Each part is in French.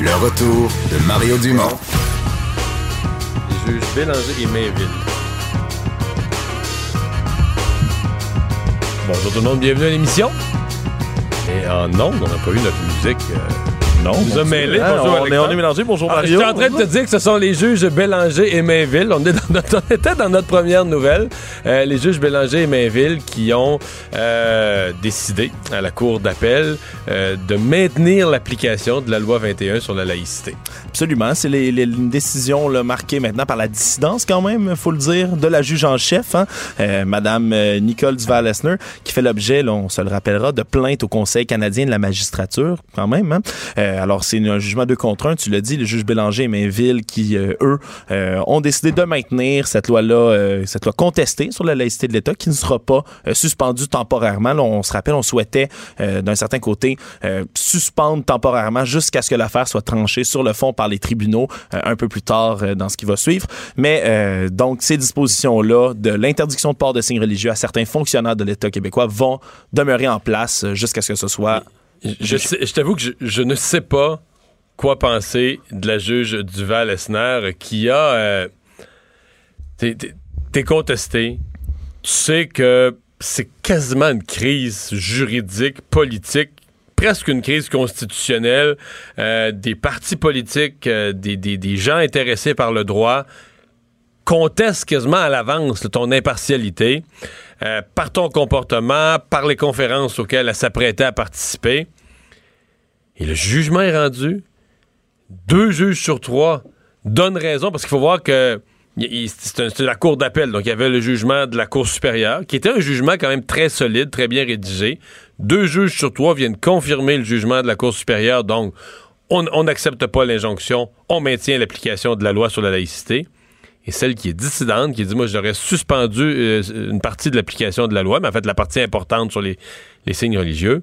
Le retour de Mario Dumont. Les juges Bélanger et Mainville. Bonjour tout le monde, bienvenue à l'émission. Et en ondes, on n'a pas eu notre musique. euh, Non, nous a mêlé. Ah, Bonjour, on, est, on est mélangé. Bonjour Ah, Mario. J'étais en train de te dire que ce sont les juges Bélanger et Mainville. On, est dans notre- on était dans notre première nouvelle. Euh, les juges Bélanger et Mainville qui ont euh, décidé à la Cour d'appel euh, de maintenir l'application de la loi 21 sur la laïcité. Absolument. C'est les- les- une décision là, marquée maintenant par la dissidence, quand même, faut le dire, de la juge en chef, hein, euh, Madame euh, Nicole Duval-Lesner, qui fait l'objet, on se le rappellera, de plainte au Conseil canadien de la magistrature, quand même. Hein. Euh, alors, c'est un jugement deux contre un, tu l'as dit, les juges Bélanger et Mainville qui, euh, eux, euh, ont décidé de maintenir cette loi-là, cette loi contestée sur la laïcité de l'État, qui ne sera pas suspendue temporairement. On se rappelle, on souhaitait, d'un certain côté, suspendre temporairement jusqu'à ce que l'affaire soit tranchée sur le fond par les tribunaux un peu plus tard dans ce qui va suivre. Mais donc, ces dispositions-là de l'interdiction de port de signes religieux à certains fonctionnaires de l'État québécois vont demeurer en place jusqu'à ce que ce soit... Je, sais- je t'avoue que je, je ne sais pas quoi penser de la juge Duval-Esner qui a... euh, t'es- t'es t'es contesté. Tu sais que c'est quasiment une crise juridique, politique, presque une crise constitutionnelle. euh, des partis politiques, euh, des, des- des gens intéressés par le droit contestent quasiment à l'avance ton impartialité euh, par ton comportement, par les conférences auxquelles elle s'apprêtait à participer. Et le jugement est rendu. Deux juges sur trois donnent raison parce qu'il faut voir que c'est la cour d'appel, donc il y avait le jugement de la cour supérieure, qui était un jugement quand même très solide, très bien rédigé. Deux juges sur trois viennent confirmer le jugement de la cour supérieure, donc on on n'accepte pas l'injonction, on maintient l'application de la loi sur la laïcité. Et celle qui est dissidente, qui dit, moi, j'aurais suspendu euh, une partie de l'application de la loi, mais en fait, la partie importante sur les, les signes religieux,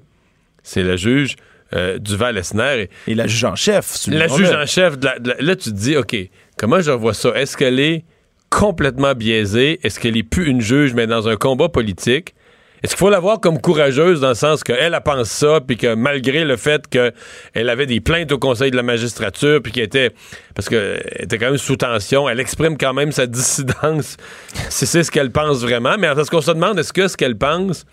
c'est la juge euh, Duval-Esner. Et Et la juge en chef. la juge en chef, de la- de la- là, tu te dis, OK, comment je revois ça? Est-ce qu'elle est complètement biaisée? Est-ce qu'elle est plus une juge, mais dans un combat politique? Est-ce qu'il faut la voir comme courageuse dans le sens qu'elle, elle pense ça, puis que malgré le fait qu'elle avait des plaintes au Conseil de la magistrature, puis qu'elle était, parce qu'elle était quand même sous tension, elle exprime quand même sa dissidence, si c'est ce qu'elle pense vraiment. Mais parce qu'on se demande, est-ce que ce qu'elle pense,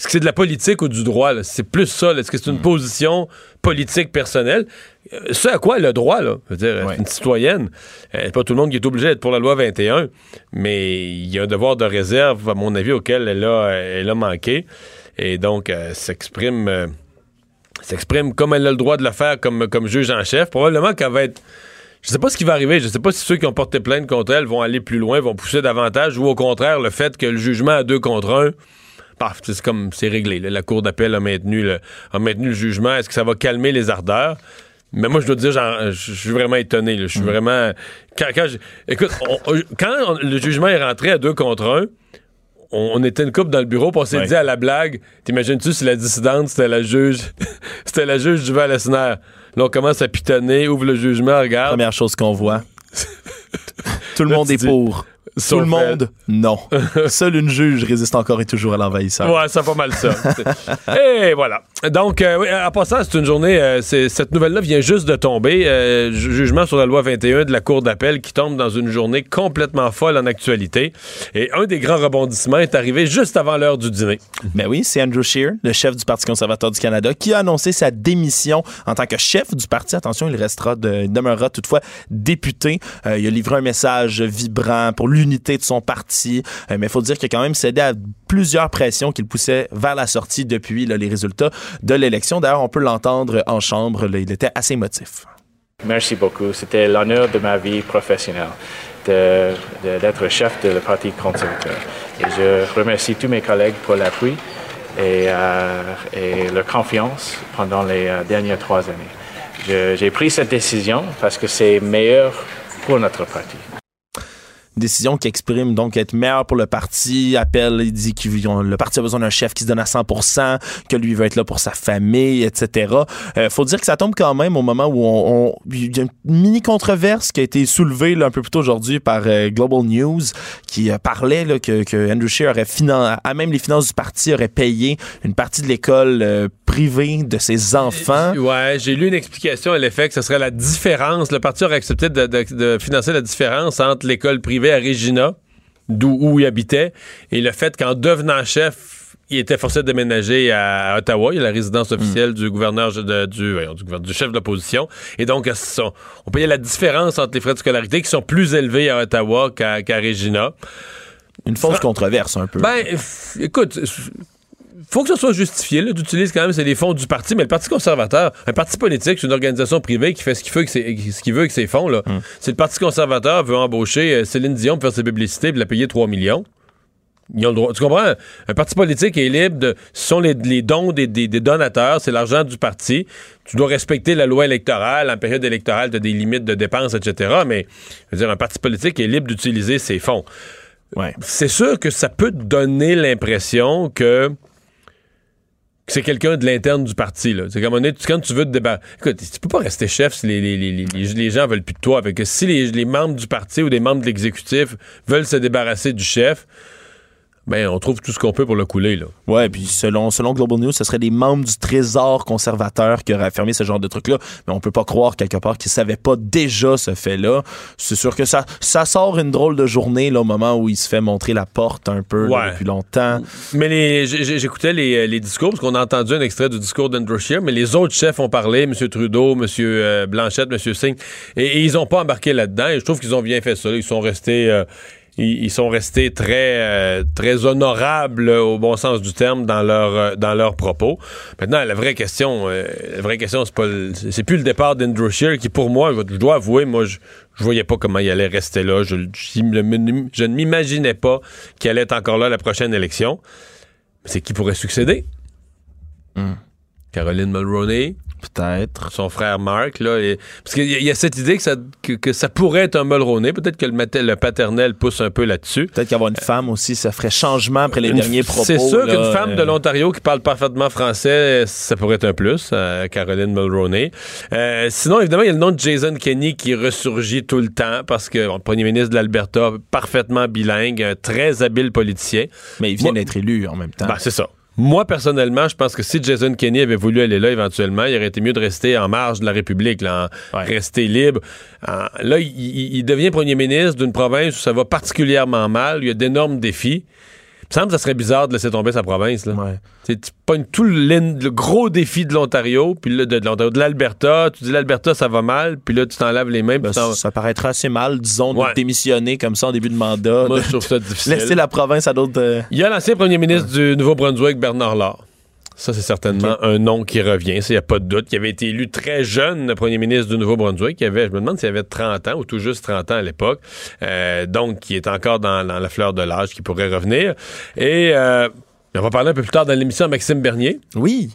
est-ce que c'est de la politique ou du droit? C'est plus ça. Est-ce que c'est une position politique personnelle? Euh, Ce à quoi elle a droit, là? Je veux dire, Ouais. c'est une citoyenne. Euh, pas tout le monde qui est obligé d'être pour la loi 21, mais il y a un devoir de réserve, à mon avis, auquel elle a, elle a manqué. Et donc, euh, s'exprime. euh, s'exprime comme elle a le droit de le faire comme, comme juge en chef. Probablement qu'elle va être. Je sais pas ce qui va arriver. Je sais pas si ceux qui ont porté plainte contre elle vont aller plus loin, vont pousser davantage, ou au contraire, le fait que le jugement à deux contre un, paf, c'est comme c'est réglé. là. La Cour d'appel a maintenu le, a maintenu le jugement. Est-ce que ça va calmer les ardeurs? Mais moi, je dois te dire, je suis vraiment étonné. Je suis vraiment. Quand, quand je- écoute, on- quand on- le jugement est rentré à deux contre un, on, on était une couple dans le bureau, puis on s'est Ouais. dit à la blague, t'imagines-tu si la dissidente, c'était la juge, c'était la juge du Val-Esner. Là, on commence à pitonner, ouvre le jugement, regarde. Première chose qu'on voit. Tout le Là, monde est dis- pour. Tout Sauf le monde, non. Seule une juge résiste encore et toujours à l'envahisseur. Ouais, c'est pas mal ça. et voilà. Donc, euh, oui, en passant, c'est une journée, euh, cette nouvelle-là vient juste de tomber. euh, ju- jugement sur la loi 21 de la Cour d'appel qui tombe dans une journée complètement folle en actualité. Et un des grands rebondissements est arrivé juste avant l'heure du dîner. Ben oui, c'est Andrew Scheer, le chef du Parti conservateur du Canada, qui a annoncé sa démission en tant que chef du parti. Attention, il restera, de, il demeurera toutefois député. Euh, il a livré un message vibrant pour l'unité de son parti, Euh, mais il faut dire qu'il a quand même cédé à plusieurs pressions qui le poussaient vers la sortie depuis là, les résultats de l'élection. D'ailleurs, on peut l'entendre en chambre. là, il était assez émotif. Merci beaucoup. C'était l'honneur de ma vie professionnelle d'être chef de Parti conservateur. Et je remercie tous mes collègues pour l'appui et, euh, et leur confiance pendant les euh, dernières trois années. J'ai pris cette décision parce que c'est meilleur pour notre parti. Décision qui exprime donc être meilleur pour le parti, appelle, il dit que le parti a besoin d'un chef qui se donne à 100%, que lui veut être là pour sa famille, etc. Euh, faut dire que ça tombe quand même au moment où on, il y a une mini controverse qui a été soulevée un peu plus tôt aujourd'hui par euh, Global News qui euh, parlait que, que Andrew Scheer aurait finan à même les finances du parti aurait payé une partie de l'école euh, privée de ses enfants. Ouais, j'ai lu une explication à l'effet que ce serait la différence. Le parti aurait accepté de financer la différence entre l'école privée à Regina, d'où où il habitait, et le fait qu'en devenant chef, il était forcé de déménager à Ottawa. Il y a la résidence officielle du gouverneur de- du, chef de l'opposition. Et donc, son- on payait la différence entre les frais de scolarité qui sont plus élevés à Ottawa qu'à Regina. Une fausse controverse un peu. Ben, écoute, faut que ce soit justifié. Là, tu utilises quand même, c'est les fonds du parti, mais le Parti conservateur, un parti politique, c'est une organisation privée qui fait ce qu'il veut avec ses, ce qu'il veut avec ses fonds. Là. Si le Parti conservateur veut embaucher euh, Céline Dion pour faire ses publicités et la payer 3 millions, ils ont le droit. Tu comprends? Un parti politique est libre de. Ce sont les, les dons des, des- des donateurs, c'est l'argent du parti. Tu dois respecter la loi électorale. En période électorale, tu as des limites de dépenses, etc. Mais, je veux dire, un parti politique est libre d'utiliser ses fonds. Ouais. C'est sûr que ça peut te donner l'impression que c'est quelqu'un de l'interne du parti. C'est comme on est, quand tu veux te débarrasser. Écoute, tu peux pas rester chef si les, les, les, les, gens veulent plus de toi. Avec que si les, les membres du parti ou des membres de l'exécutif veulent se débarrasser du chef, ben on trouve tout ce qu'on peut pour le couler. Là. Ouais, puis selon, selon Global News, ce serait des membres du Trésor conservateur qui auraient affirmé ce genre de truc-là. Mais on peut pas croire quelque part qu'ils savaient pas déjà ce fait-là. C'est sûr que ça, ça sort une drôle de journée là, au moment où il se fait montrer la porte un peu là, depuis longtemps. Mais j'écoutais les, les discours, parce qu'on a entendu un extrait du discours d'Andrew Scheer, mais les autres chefs ont parlé, M. Trudeau, M. euh, Blanchette, M. Singh, et, et ils ont pas embarqué là-dedans, et je trouve qu'ils ont bien fait ça. Ils sont restés... euh, ils, ils sont restés très euh, très honorables au bon sens du terme dans leur euh, dans leurs propos. Maintenant la vraie question euh, la vraie question c'est pas le- c'est plus le départ d'Andrew Scheer qui pour moi je dois avouer moi je je voyais pas comment il allait rester là, je, je, je ne m'imaginais pas qu'il allait être encore là à la prochaine élection. C'est qui pourrait succéder? Caroline Mulroney, Peut-être. son frère Mark. Là, et- parce qu'il y, a- il y a cette idée que ça, que, que ça pourrait être un Mulroney. Peut-être que le, paternel pousse un peu là-dessus. Peut-être qu'avoir une femme aussi, ça ferait changement après les Une- derniers propos. C'est sûr qu'une femme euh, de l'Ontario qui parle parfaitement français, ça pourrait être un plus, euh, Caroline Mulroney. Euh, sinon, évidemment, il y a le nom de Jason Kenney qui ressurgit tout le temps parce que bon, le premier ministre de l'Alberta, parfaitement bilingue, un très habile politicien. Mais il vient d'être élu en même temps. Ben, c'est ça. Moi, personnellement, je pense que si Jason Kenney avait voulu aller là éventuellement, il aurait été mieux de rester en marge de la République, là, en- Ouais. rester libre. En- là, il, il- devient premier ministre d'une province où ça va particulièrement mal, où il y a d'énormes défis. Me semble que ça serait bizarre de laisser tomber sa province. Là. Ouais. Tu pognes tout le, le gros défi de l'Ontario, puis là, de, de l'Alberta. Tu dis l'Alberta, ça va mal, puis là, tu t'en laves les mains. Ben, ça paraîtra assez mal, disons, Ouais. de démissionner comme ça en début de mandat. Moi, de je trouve ça difficile. laisser la province à d'autres. euh, Il y a l'ancien premier ministre du Nouveau-Brunswick, Bernard Lard. Ça, c'est certainement un nom qui revient, il n'y a pas de doute. Qui avait été élu très jeune, le premier ministre du Nouveau-Brunswick. Qui avait, je me demande s'il avait 30 ans ou tout juste 30 ans à l'époque. Euh, donc, qui est encore dans, dans la fleur de l'âge, qui pourrait revenir. Et euh, on va parler un peu plus tard dans l'émission à Maxime Bernier. Oui,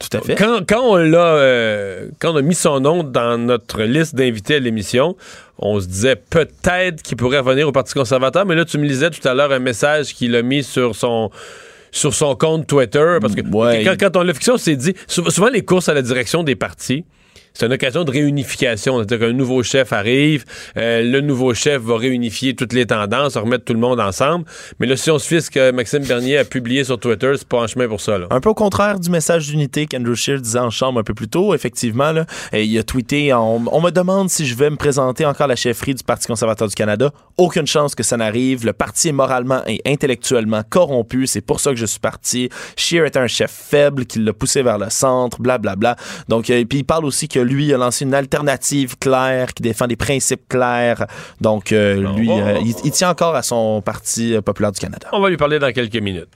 tout à fait. Quand, quand on l'a, euh, quand on a mis son nom dans notre liste d'invités à l'émission, on se disait peut-être qu'il pourrait revenir au Parti conservateur, mais là, tu me lisais tout à l'heure un message qu'il a mis sur son sur son compte Twitter, parce que Ouais. quand, quand on l'a fixé, on s'est dit, sou- souvent les courses à la direction des partis, c'est une occasion de réunification. C'est-à-dire qu'un nouveau chef arrive, euh, le nouveau chef va réunifier toutes les tendances, remettre tout le monde ensemble. Mais là, si on ce que Maxime Bernier a publié sur Twitter, c'est pas en chemin pour ça. Là. Un peu au contraire du message d'unité qu'Andrew Scheer disait en chambre un peu plus tôt, effectivement. Là, Et il a tweeté on, me demande si je vais me présenter encore à la chefferie du Parti conservateur du Canada. Aucune chance que ça n'arrive. Le parti est moralement et intellectuellement corrompu. C'est pour ça que je suis parti. Scheer est un chef faible qui l'a poussé vers le centre, blablabla. Bla, bla. Donc, euh, puis il parle aussi que lui a lancé une alternative claire qui défend des principes clairs. Donc, euh, lui, euh, il, il tient encore à son Parti euh, populaire du Canada. On va lui parler dans quelques minutes.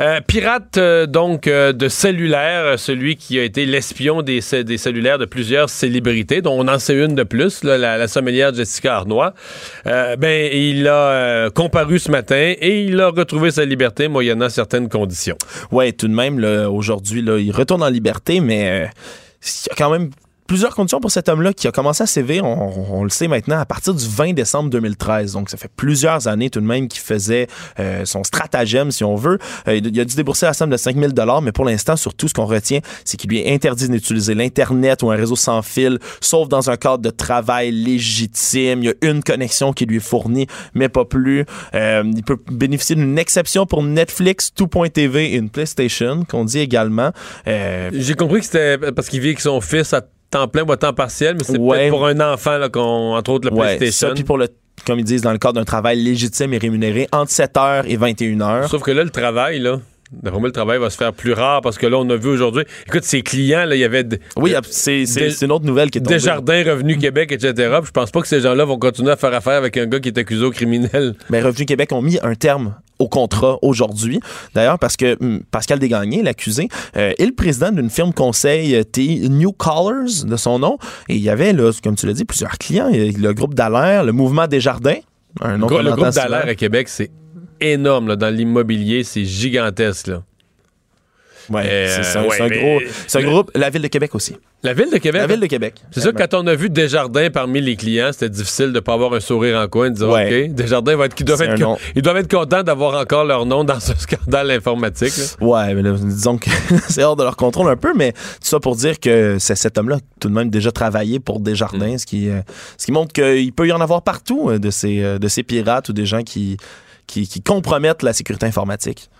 Euh, pirate donc de cellulaire, celui qui a été l'espion des, des cellulaires de plusieurs célébrités, dont on en sait une de plus, là, la, la sommelière Jessica Arnois. Ben, il a comparu ce matin et il a retrouvé sa liberté moyennant certaines conditions. Ouais, tout de même, aujourd'hui, il retourne en liberté, mais il y a quand même plusieurs conditions pour cet homme-là qui a commencé à sévir, on, on le sait maintenant, à partir du 20 décembre 2013. Donc, ça fait plusieurs années tout de même qu'il faisait euh, son stratagème, si on veut. Euh, il a dû débourser la somme de 5000 dollars, mais pour l'instant, surtout, ce qu'on retient, c'est qu'il lui est interdit d'utiliser l'Internet ou un réseau sans fil, sauf dans un cadre de travail légitime. Il y a une connexion qui lui est fournie, mais pas plus. Euh, il peut bénéficier d'une exception pour Netflix, Tout.tv et une PlayStation, qu'on dit également. Euh, J'ai compris que c'était parce qu'il vit avec son fils à temps plein ou à temps partiel, mais c'est Ouais. peut-être pour un enfant, là, qu'on, entre autres, le Ouais, PlayStation. ça, puis pour le comme ils disent, dans le cadre d'un travail légitime et rémunéré entre 7h et 21h. Sauf que là, le travail, là, d'après moi, le travail va se faire plus rare parce que là, on a vu aujourd'hui. Écoute, ses clients, là, il y avait Oui, c'est une autre nouvelle qui est tombée. Desjardins, Revenu Québec, etc. Puis je pense pas que ces gens-là vont continuer à faire affaire avec un gars qui est accusé au criminel. Ben, Revenu Québec ont mis un terme au contrat aujourd'hui. D'ailleurs, parce que hum, Pascal Desgagnés, l'accusé, euh, est le président d'une firme conseil euh, T- New Callers, de son nom. Et il y avait, là, comme tu l'as dit, plusieurs clients. Il y a Le groupe Dallaire, le mouvement Desjardins, un le groupe. Dallaire à Québec, c'est énorme. là, dans l'immobilier, c'est gigantesque. Là. Ouais, Euh, c'est un, ouais, c'est un mais- gros... C'est un groupe... La Ville de Québec aussi. La ville de Québec? La Ville de Québec. C'est sûr que quand on a vu Desjardins parmi les clients, c'était difficile de ne pas avoir un sourire en coin, de dire Ouais. OK, Desjardins va être, ils, doivent être, ils doivent être contents d'avoir encore leur nom dans ce scandale informatique. là. Ouais, mais là, disons que c'est hors de leur contrôle un peu, mais tout ça pour dire que c'est cet homme-là tout de même déjà travaillé pour Desjardins, ce, qui, euh, ce qui montre qu'il peut y en avoir partout euh, de ces, de ces pirates ou des gens qui, qui, compromettent la sécurité informatique?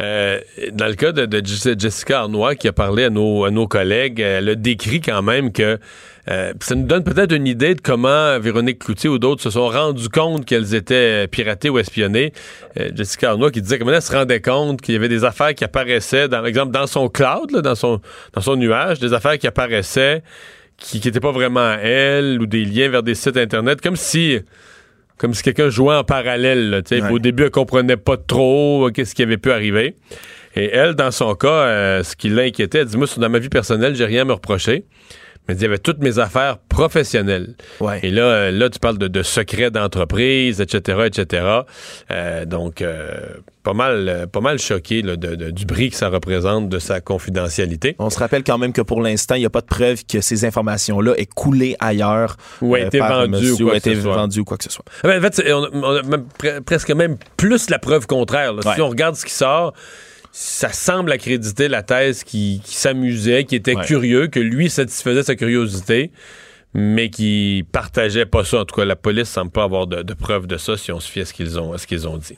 Euh, dans le cas de, de Jess- Jessica Arnois qui a parlé à nos, à nos collègues, elle a décrit quand même que euh, ça nous donne peut-être une idée de comment Véronique Cloutier ou d'autres se sont rendus compte qu'elles étaient piratées ou espionnées. Euh, Jessica Arnois qui disait comment elle se rendait compte qu'il y avait des affaires qui apparaissaient, par exemple, dans son cloud, dans, son, dans son nuage, des affaires qui apparaissaient qui n'étaient pas vraiment à elle ou des liens vers des sites Internet, comme si comme si quelqu'un jouait en parallèle. là. Ouais. Au début, elle comprenait pas trop euh, qu'est-ce qui avait pu arriver. Et elle, dans son cas, euh, ce qui l'inquiétait, elle dit, moi, dans ma vie personnelle, j'ai rien à me reprocher. Mais il y avait toutes mes affaires professionnelles. Ouais. Et là, euh, là, tu parles de, de secrets d'entreprise, etc., etc. Euh, donc, euh, pas mal, euh, pas mal choqué là, de- de- du bris que ça représente de sa confidentialité. On se rappelle quand même que pour l'instant, il n'y a pas de preuve que ces informations-là aient coulé ailleurs. Ou a euh, été vendues ou été vendues ou quoi que ce soit. Ah ben, en fait, on a, on a même pre- presque même plus la preuve contraire. là. Si on regarde ce qui sort, ça semble accréditer la thèse qui, qui s'amusait, qui était Ouais. curieux, que lui satisfaisait sa curiosité, mais qui partageait pas ça. En tout cas, la police semble pas avoir de, preuves de ça si on se fie à ce qu'ils ont, dit.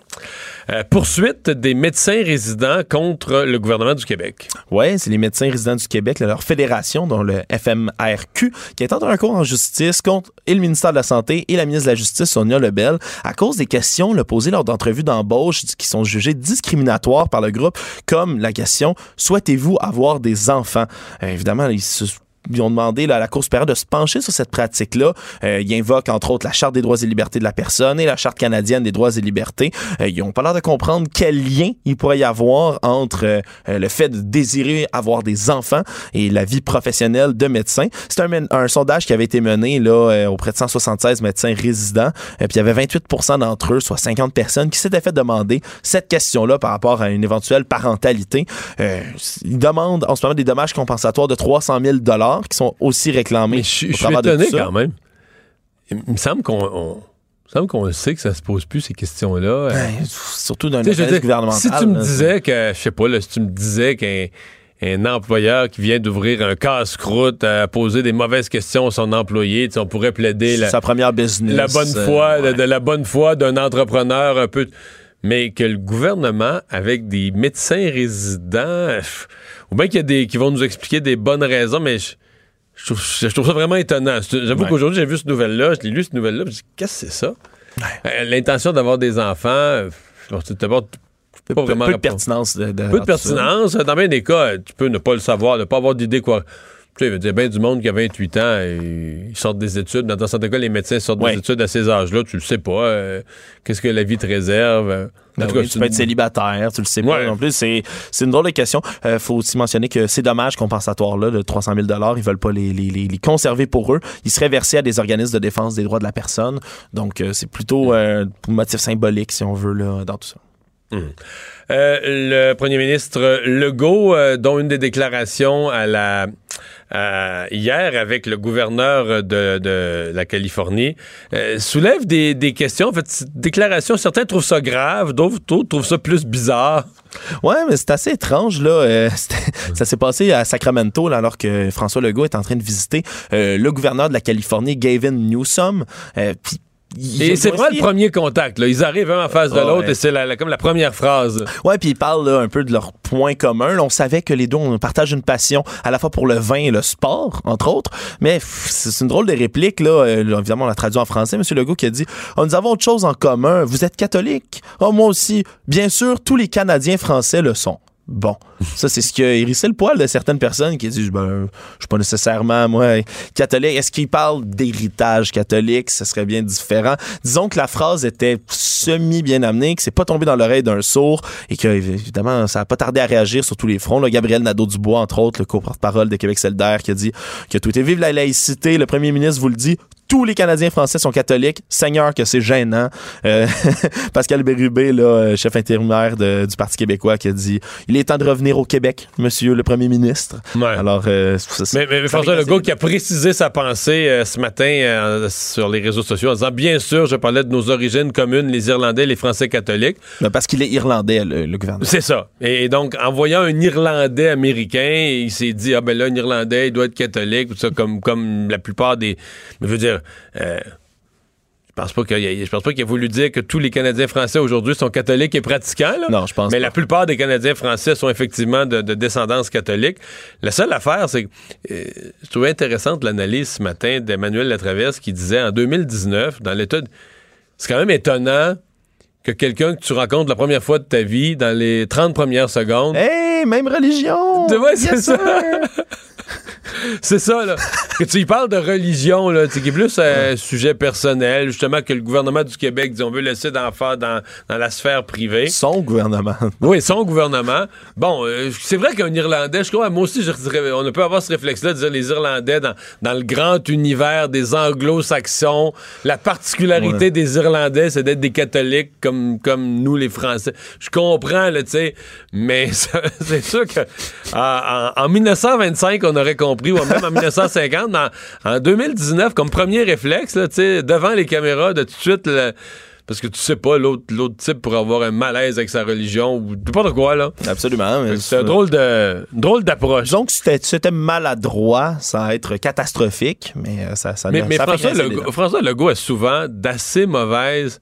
Euh, poursuite des médecins résidents contre le gouvernement du Québec. Ouais, c'est les médecins résidents du Québec, leur fédération, dont le FMRQ, qui est en un cours en justice contre le ministère de la Santé et la ministre de la Justice, Sonia Lebel, à cause des questions posées lors d'entrevues d'embauche qui sont jugées discriminatoires par le groupe, comme la question « Souhaitez-vous avoir des enfants? Euh, Évidemment, ils se ils ont demandé là, à la Cour supérieure de se pencher sur cette pratique-là. Euh, ils invoquent, entre autres, la Charte des droits et libertés de la personne et la Charte canadienne des droits et libertés. Euh, ils ont pas l'air de comprendre quel lien il pourrait y avoir entre euh, le fait de désirer avoir des enfants et la vie professionnelle de médecin. C'est un, un sondage qui avait été mené là, euh, auprès de 176 médecins résidents. Euh, puis il y avait 28% d'entre eux, soit 50 personnes, qui s'étaient fait demander cette question-là par rapport à une éventuelle parentalité. Euh, ils demandent en ce moment des dommages compensatoires de 300 000 qui sont aussi réclamés Mais je suis je étonné quand même. Il me semble qu'on semble qu'on le sait que ça se pose plus ces questions-là. Euh, Ouais, surtout veux organisme dire, gouvernemental. Si tu me disais que, je sais pas, là, si tu me disais qu'un un employeur qui vient d'ouvrir un casse-croûte à poser des mauvaises questions à son employé. On pourrait plaider la, Sa première business. la bonne euh, foi, de, ouais. de la bonne foi d'un entrepreneur un peu. Mais que le gouvernement, avec des médecins résidents, ou bien qu'il y a des qui vont nous expliquer des bonnes raisons, mais je, je trouve, je trouve ça vraiment étonnant. J'avoue Ouais. qu'aujourd'hui, j'ai vu cette nouvelle-là, je l'ai lu cette nouvelle-là, je me dis, qu'est-ce que c'est ça? Euh, L'intention d'avoir des enfants, euh, c'est d'abord Peu, pas vraiment peu de pertinence. De, de- peu de pertinence. Dans bien des cas, tu peux ne pas le savoir, ne pas avoir d'idée quoi. Il y a bien du monde qui a 28 ans et ils sortent des études. Dans certains cas, les médecins sortent Ouais. des études à ces âges-là. Tu le sais pas. euh, Qu'est-ce que la vie te réserve? En Ben tout cas, oui, tu peux être célibataire, tu le sais pas non plus. C'est, une drôle de question. Euh, faut aussi mentionner que ces dommages compensatoires-là de 300 000 ils veulent pas les, les, les, conserver pour eux. Ils seraient versés à des organismes de défense des droits de la personne. Donc, euh, c'est plutôt euh, un motif symbolique, si on veut, là, dans tout ça. Euh, le premier ministre Legault, euh, dont une des déclarations à la à- hier avec le gouverneur de, de la Californie, euh, soulève des, des questions. En fait, déclaration, certains trouvent ça grave, d'autres trouvent ça plus bizarre. Ouais, mais c'est assez étrange, là. Euh, ça s'est passé à Sacramento, là, alors que François Legault est en train de visiter euh, le gouverneur de la Californie, Gavin Newsom. Euh, puis ils Et c'est vraiment le premier contact. Là. Ils arrivent un en face de l'autre ouais. et c'est la- la- comme la première phrase. Ouais, puis ils parlent là, un peu de leurs points communs. Là, on savait que les deux on partage une passion à la fois pour le vin et le sport, entre autres. Mais c'est une drôle de réplique là. Euh, là, évidemment, on l'a traduit en français. Monsieur Legault qui a dit oh, "Nous avons autre chose en commun. Vous êtes catholique. Oh, moi aussi. Bien sûr, tous les Canadiens français le sont." Bon, ça c'est ce qui a hérissé le poil de certaines personnes qui disent ben je suis pas nécessairement moi catholique. Est-ce qu'il parle d'héritage catholique? Ce serait bien différent. Disons que la phrase était semi bien amenée, que c'est pas tombé dans l'oreille d'un sourd et que évidemment ça a pas tardé à réagir sur tous les fronts. Là, Gabriel Nadeau-Dubois entre autres, le co-porte-parole de Québec solidaire, qui a dit que tout est vive la laïcité. Le premier ministre vous le dit. Tous les Canadiens français sont catholiques. Seigneur, que c'est gênant. Euh, Pascal Bérubé, là, euh, chef intérimaire de- du Parti québécois, qui a dit il est temps de revenir au Québec, monsieur le premier ministre. Ouais. Alors, euh, ça- Mais, mais François Legault qui a précisé sa pensée euh, ce matin euh, sur les réseaux sociaux en disant Bien sûr, je parlais de nos origines communes, les Irlandais, les Français catholiques. Ben, parce qu'il est irlandais, le, le gouvernement. C'est ça. Et donc, en voyant un Irlandais américain, il s'est dit Ah ben là, un Irlandais, il doit être catholique, tout ça, comme, comme la plupart des. Je veux dire. Euh, je pense pas qu'il ait- je pense pas qu'il a voulu dire que tous les Canadiens français aujourd'hui sont catholiques et pratiquants. là. Non, je pense Mais pas. la plupart des Canadiens français sont effectivement de, de descendance catholique. La seule affaire, c'est que euh, je trouvais intéressante l'analyse ce matin d'Emmanuel Latraverse qui disait en 2019, dans l'État, c'est quand même étonnant que quelqu'un que tu rencontres la première fois de ta vie, dans les 30 premières secondes, Hey, même religion! Tu vois, c'est Yes, ça. c'est ça, là. que tu y parles de religion, là, tu sais, qui est plus un sujet personnel, justement, que le gouvernement du Québec dit on veut laisser d'en faire dans, dans la sphère privée. Son gouvernement. Oui, son gouvernement. Bon, euh, c'est vrai qu'un Irlandais, je crois, moi aussi, je dirais, on peut avoir ce réflexe-là de dire les Irlandais dans, dans le grand univers des anglo-saxons. La particularité Ouais. des Irlandais, c'est d'être des catholiques comme, comme nous, les Français. Je comprends, là, tu sais, mais c'est sûr que en, en- en 1925, on aurait compris, ou même en 1950, en, en 2019, comme premier réflexe, là, devant les caméras, de tout de suite... le- parce que tu sais pas, l'autre l'autre type pourrait avoir un malaise avec sa religion ou n'importe quoi, là. Absolument. mais C'est un drôle de drôle d'approche. Disons que c'était maladroit, ça va être catastrophique, mais euh, ça, ça Mais, mais ça fait François, Legault. François Legault a souvent d'assez mauvaises.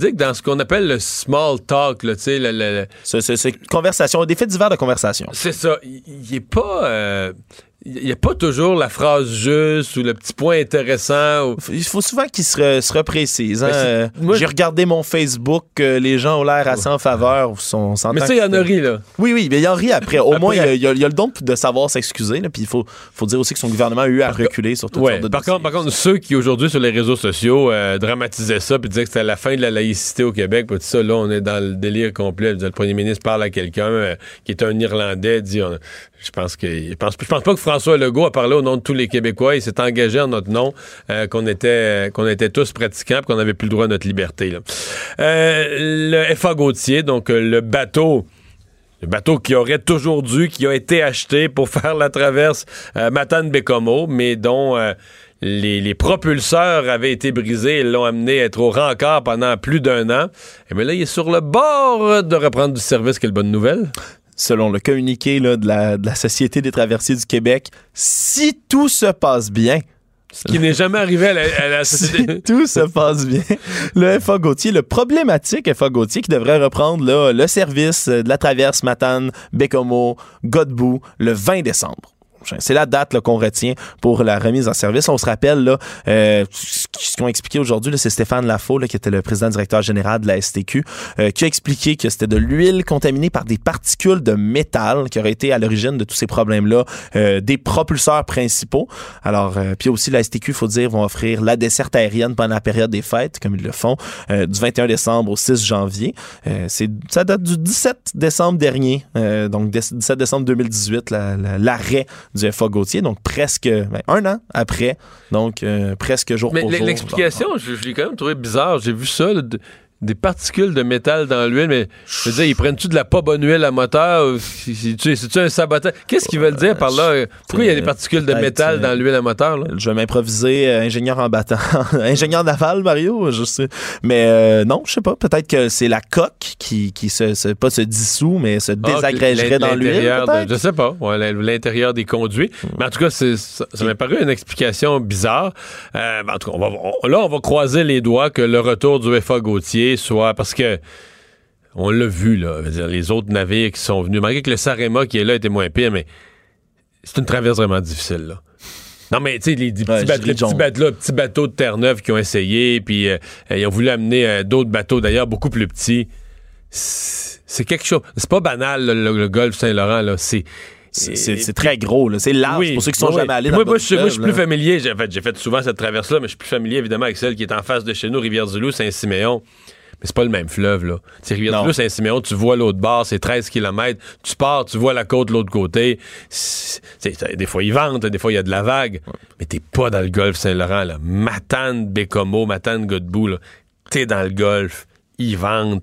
Que dans ce qu'on appelle le small talk, là, tu sais, le- le- le- C'est- C'est c'est conversation, des faits divers de conversation. c'est ça. Il il est pas. euh, il n'y a pas toujours la phrase juste ou le petit point intéressant. ou- Il faut souvent qu'il se, re- se reprécise. hein. Mais c'est- Euh, J'ai regardé mon Facebook, euh, les gens ont l'air assez en faveur. On s'entend Mais ça, il y en a ri, là. Oui, oui, mais il en rit après. Au Après. moins, il y, a, il y a- a le don de savoir s'excuser. Puis il faut, faut dire aussi que son gouvernement a eu à reculer sur toutes Ouais. sortes de Par dossiers. contre, par contre, ceux qui aujourd'hui sur les réseaux sociaux euh, dramatisaient ça puis disaient que c'était la fin de la laïcité au Québec, puis tout ça, là, on est dans le délire complet. Le premier ministre parle à quelqu'un qui est un Irlandais, dit on- je pense que je pense, je pense pas que François Legault a parlé au nom de tous les Québécois. Il s'est engagé en notre nom euh, qu'on était euh, qu'on était tous pratiquants qu'on n'avait plus le droit à notre liberté. Euh, le FA Gauthier, donc le bateau. Le bateau qui aurait toujours dû, qui a été acheté pour faire la traverse Matane-Bécomo, mais dont les, propulseurs avaient été brisés et l'ont amené à être au rencard pendant plus d'un an. Et bien là, il est sur le bord de reprendre du service. Quelle bonne nouvelle. Selon le communiqué là, de, la, de la Société des traversiers du Québec, si tout se passe bien, Ce qui n'est jamais arrivé à la, à la si tout se passe bien, le FA Gauthier, le problématique FA Gauthier qui devrait reprendre là, le service de la traverse Matane, Bécomo, Godbout le 20 décembre. C'est la date qu'on retient pour la remise en service. On se rappelle, là, euh, ce qu'ils ont expliqué aujourd'hui, c'est Stéphane Lafaux, qui était le président directeur général de la STQ, euh, qui a expliqué que c'était de l'huile contaminée par des particules de métal qui auraient été à l'origine de tous ces problèmes-là, euh, des propulseurs principaux. Alors, puis aussi, la STQ, faut dire, vont offrir la desserte aérienne pendant la période des fêtes, comme ils le font, du 21 décembre au 6 janvier. C'est, ça date du 17 décembre dernier, donc 17 décembre 2018, la- la- l'arrêt du FA Gauthier, donc presque ben, un an après, donc euh, presque jour Mais pour jour. l'explication, je, je l'ai quand même trouvé bizarre. J'ai vu ça, là, de- des particules de métal dans l'huile, mais je veux dire, ils prennent-tu de la pas bonne huile à moteur? C'est-tu un sabotage? Qu'est-ce qu'ils veulent dire par là? Pourquoi il y a des particules de métal dans l'huile à moteur? Là? Je vais m'improviser euh, ingénieur en battant. ingénieur naval, Mario, je sais. Mais euh, non, je sais pas. Peut-être que c'est la coque qui, qui se, se- pas se dissout, mais se Ah, désagrégerait dans l'huile. Je sais pas. Ouais, l'in- l'intérieur des conduits. Mais en tout cas, ça, ça m'a paru une explication bizarre. Euh, ben, en tout cas, on va, on- là, on va croiser les doigts que le retour du FA Gauthier soit. Parce que. On l'a vu, là. Dire, les autres navires qui sont venus, malgré que le Sarema qui est là était moins pire, mais c'est une traverse vraiment difficile, là. Non, mais tu sais, les, les petits, Ouais, bateaux, les petits bateaux, là, petits bateaux de Terre-Neuve qui ont essayé, puis euh, ils ont voulu amener euh, d'autres bateaux, d'ailleurs, beaucoup plus petits. C'est quelque chose. C'est pas banal, le, le golfe Saint-Laurent, là. C'est. Très gros. là. C'est large pour ceux qui sont oui. jamais allés dans moi, je, suis- du moi, je suis fleuve, plus familier. J'ai fait, j'ai fait souvent cette traverse-là, mais je suis plus familier, évidemment, avec celle qui est en face de chez nous, Rivière-du-Loup, Saint-Siméon. Mais c'est pas le même fleuve, là. Tu sais, Rivière-du-Loup. Saint-Siméon, tu vois l'autre bord, c'est 13 km. Tu pars, tu vois la côte de l'autre côté. C'est- c'est- des fois, ils vendent, des fois, il y a de la vague. Mais t'es pas dans le golfe Saint-Laurent, là. Matane, Bécomo, Matane, Godbout, là. T'es dans le golfe. Ils vendent.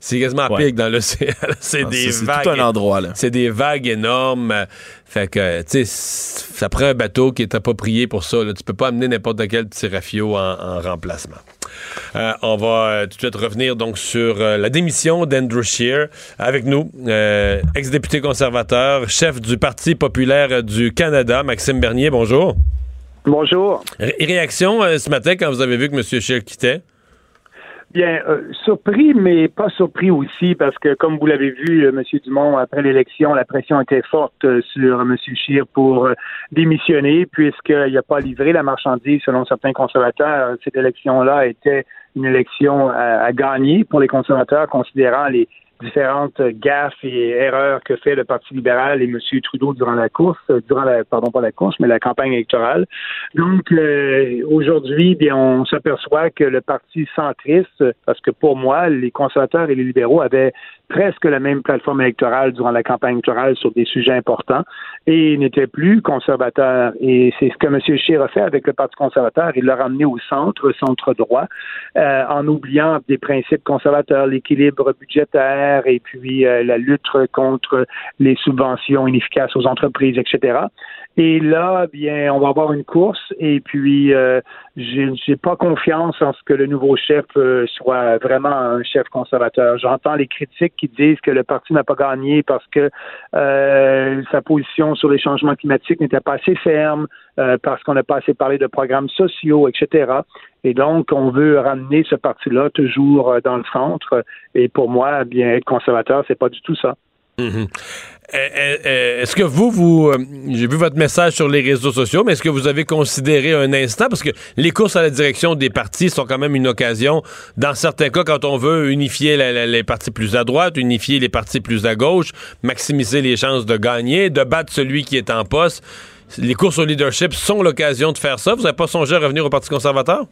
C'est quasiment Ouais. pire que dans l'océan. C'est Ah, des vagues. C'est tout un endroit, là. C'est des vagues énormes. Fait que, tu sais, ça prend un bateau qui est approprié pour ça. Là. Tu peux pas amener n'importe quel petit rafio en, en remplacement. Euh, on va euh, tout de suite revenir donc sur euh, la démission d'Andrew Scheer avec nous, euh, ex-député conservateur, chef du Parti populaire du Canada, Maxime Bernier. Bonjour. Bonjour. Ré- réaction euh, ce matin quand vous avez vu que M. Scheer quittait? Bien, euh, surpris, mais pas surpris aussi, parce que comme vous l'avez vu, euh, M. Dumont, après l'élection, la pression était forte euh, sur M. Scheer pour euh, démissionner, puisqu'il n'a pas livré la marchandise selon certains conservateurs. Cette élection-là était une élection à, à gagner pour les conservateurs, considérant les différentes gaffes et erreurs que fait le Parti libéral et M. Trudeau durant la course, euh, durant la, pardon, pas la course, mais la campagne électorale. Donc, euh, aujourd'hui, bien, on s'aperçoit que le Parti centriste, parce que pour moi, les conservateurs et les libéraux avaient presque la même plateforme électorale durant la campagne électorale sur des sujets importants et n'étaient plus conservateurs. Et c'est ce que M. Scheer a fait avec le Parti conservateur. Il l'a ramené au centre, centre droit, euh, en oubliant des principes conservateurs, l'équilibre budgétaire et puis euh, la lutte contre les subventions inefficaces aux entreprises, etc. Et là, bien, on va avoir une course et puis euh, j'ai pas confiance en ce que le nouveau chef euh, soit vraiment un chef conservateur. J'entends les critiques qui disent que le parti n'a pas gagné parce que euh, sa position sur les changements climatiques n'était pas assez ferme, euh, parce qu'on n'a pas assez parlé de programmes sociaux, etc. Et donc, on veut ramener ce parti-là toujours euh, dans le centre. Et pour moi, bien être conservateur, c'est pas du tout ça. Mhm. Euh, euh, euh, Est-ce que vous, vous j'ai vu votre message sur les réseaux sociaux, mais est-ce que vous avez considéré un instant, parce que les courses à la direction des partis sont quand même une occasion, dans certains cas, quand on veut unifier les partis plus à droite, unifier les partis plus à gauche, maximiser les chances de gagner, de battre celui qui est en poste, les courses au leadership sont l'occasion de faire ça. Vous n'avez pas songé à revenir au Parti conservateur?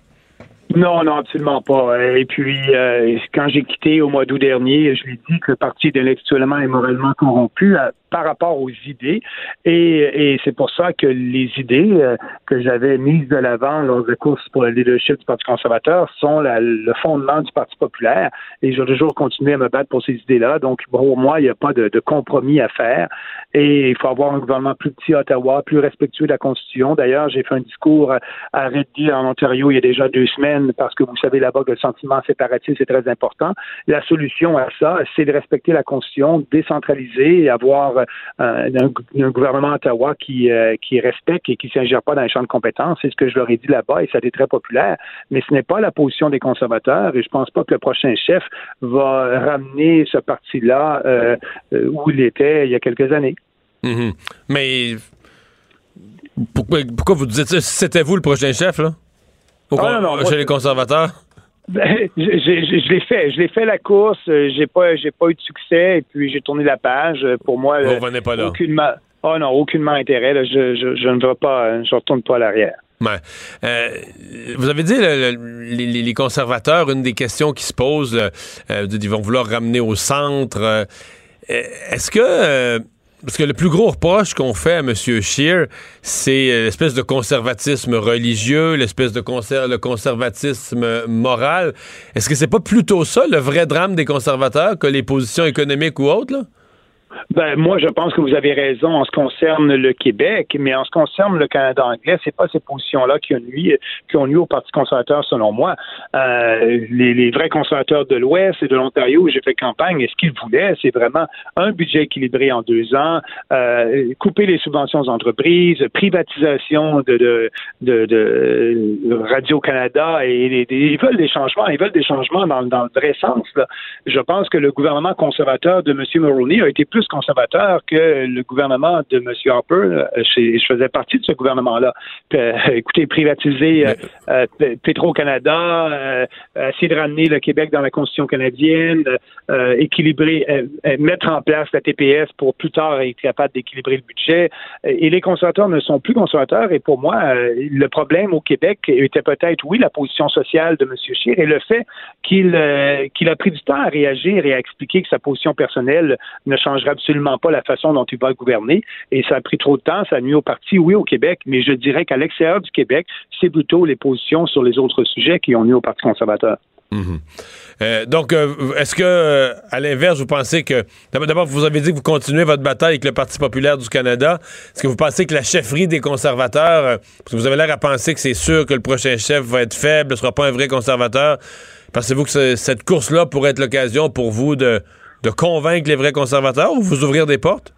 Non, non, absolument pas. Et puis, euh, quand j'ai quitté au mois d'août dernier, je lui ai dit que le parti est intellectuellement et moralement corrompu à- par rapport aux idées. Et, et c'est pour ça que les idées euh, que j'avais mises de l'avant lors de courses pour le leadership du Parti conservateur sont le fondement du Parti populaire. Et je vais toujours continuer à me battre pour ces idées-là. Donc, pour moi, il n'y a pas de, compromis à faire. Et il faut avoir un gouvernement plus petit à Ottawa, plus respectueux de la Constitution. D'ailleurs, j'ai fait un discours à- à Red Deer en Ontario il y a déjà deux semaines parce que vous savez là-bas que le sentiment séparatiste est très important. La solution à ça, c'est de respecter la Constitution, décentraliser et avoir euh, un, gouvernement à Ottawa qui, euh, respecte et qui ne s'ingère pas dans les champs de compétences. C'est ce que je leur ai dit là-bas et ça a été très populaire. Mais ce n'est pas la position des conservateurs et je pense pas que le prochain chef va ramener ce parti-là euh, où il était il y a quelques années. Mm-hmm. Mais pourquoi, pourquoi vous dites ça? C'était vous le prochain chef, là? Ah, non, non, chez les conservateurs? Ben, je, je, je l'ai fait. Je l'ai fait la course. J'ai pas, j'ai pas eu de succès et puis j'ai tourné la page. Pour moi, vous revenez pas là. Aucunement, oh non, aucunement intérêt. Là. Je, je, je, ne vais pas, je retourne pas à l'arrière. Ouais. Euh, vous avez dit le, le, les, les, conservateurs, une des questions qui se posent, euh, ils vont vouloir ramener au centre. Euh, est-ce que parce que le plus gros reproche qu'on fait à M. Scheer, c'est euh, l'espèce de conservatisme religieux, l'espèce de le conservatisme moral. Est-ce que c'est pas plutôt ça le vrai drame des conservateurs que les positions économiques ou autres? Là? Ben, moi, je pense que vous avez raison en ce qui concerne le Québec, mais en ce qui concerne le Canada anglais, c'est pas ces positions-là qui ont nuit, qui ont au Parti conservateur, selon moi. Euh, les, vrais conservateurs de l'Ouest et de l'Ontario où j'ai fait campagne, et ce qu'ils voulaient, c'est vraiment un budget équilibré en deux ans, euh, couper les subventions aux entreprises, privatisation de, Radio-Canada, et, ils veulent des changements, ils veulent des changements dans, le vrai sens. Je pense que le gouvernement conservateur de M. Mulroney a été plus conservateur que le gouvernement de M. Harper. Euh, je faisais partie de ce gouvernement-là. Euh, écoutez, privatiser euh, euh Petro-Canada, essayer de ramener le Québec dans la Constitution canadienne, équilibrer, mettre en place la TPS pour plus tard être capable d'équilibrer le budget. Et les conservateurs ne sont plus conservateurs. Et pour moi, le problème au Québec était peut-être, oui, la position sociale de M. Scheer et le fait qu'il qu'il a pris du temps à réagir et à expliquer que sa position personnelle ne changerait absolument pas la façon dont il va gouverner. Et ça a pris trop de temps, ça a nuit au parti, oui, au Québec, mais je dirais qu'à l'extérieur du Québec, c'est plutôt les positions sur les autres sujets qui ont nuit au Parti conservateur. Mm-hmm. Euh, donc, euh, est-ce que, euh, à l'inverse, vous pensez que. D'abord, vous avez dit que vous continuez votre bataille avec le Parti populaire du Canada. Est-ce que vous pensez que la chefferie des conservateurs, parce que vous avez l'air à penser que c'est sûr que le prochain chef va être faible, ne sera pas un vrai conservateur, pensez-vous que cette course-là pourrait être l'occasion pour vous de, de convaincre les vrais conservateurs ou vous ouvrir des portes?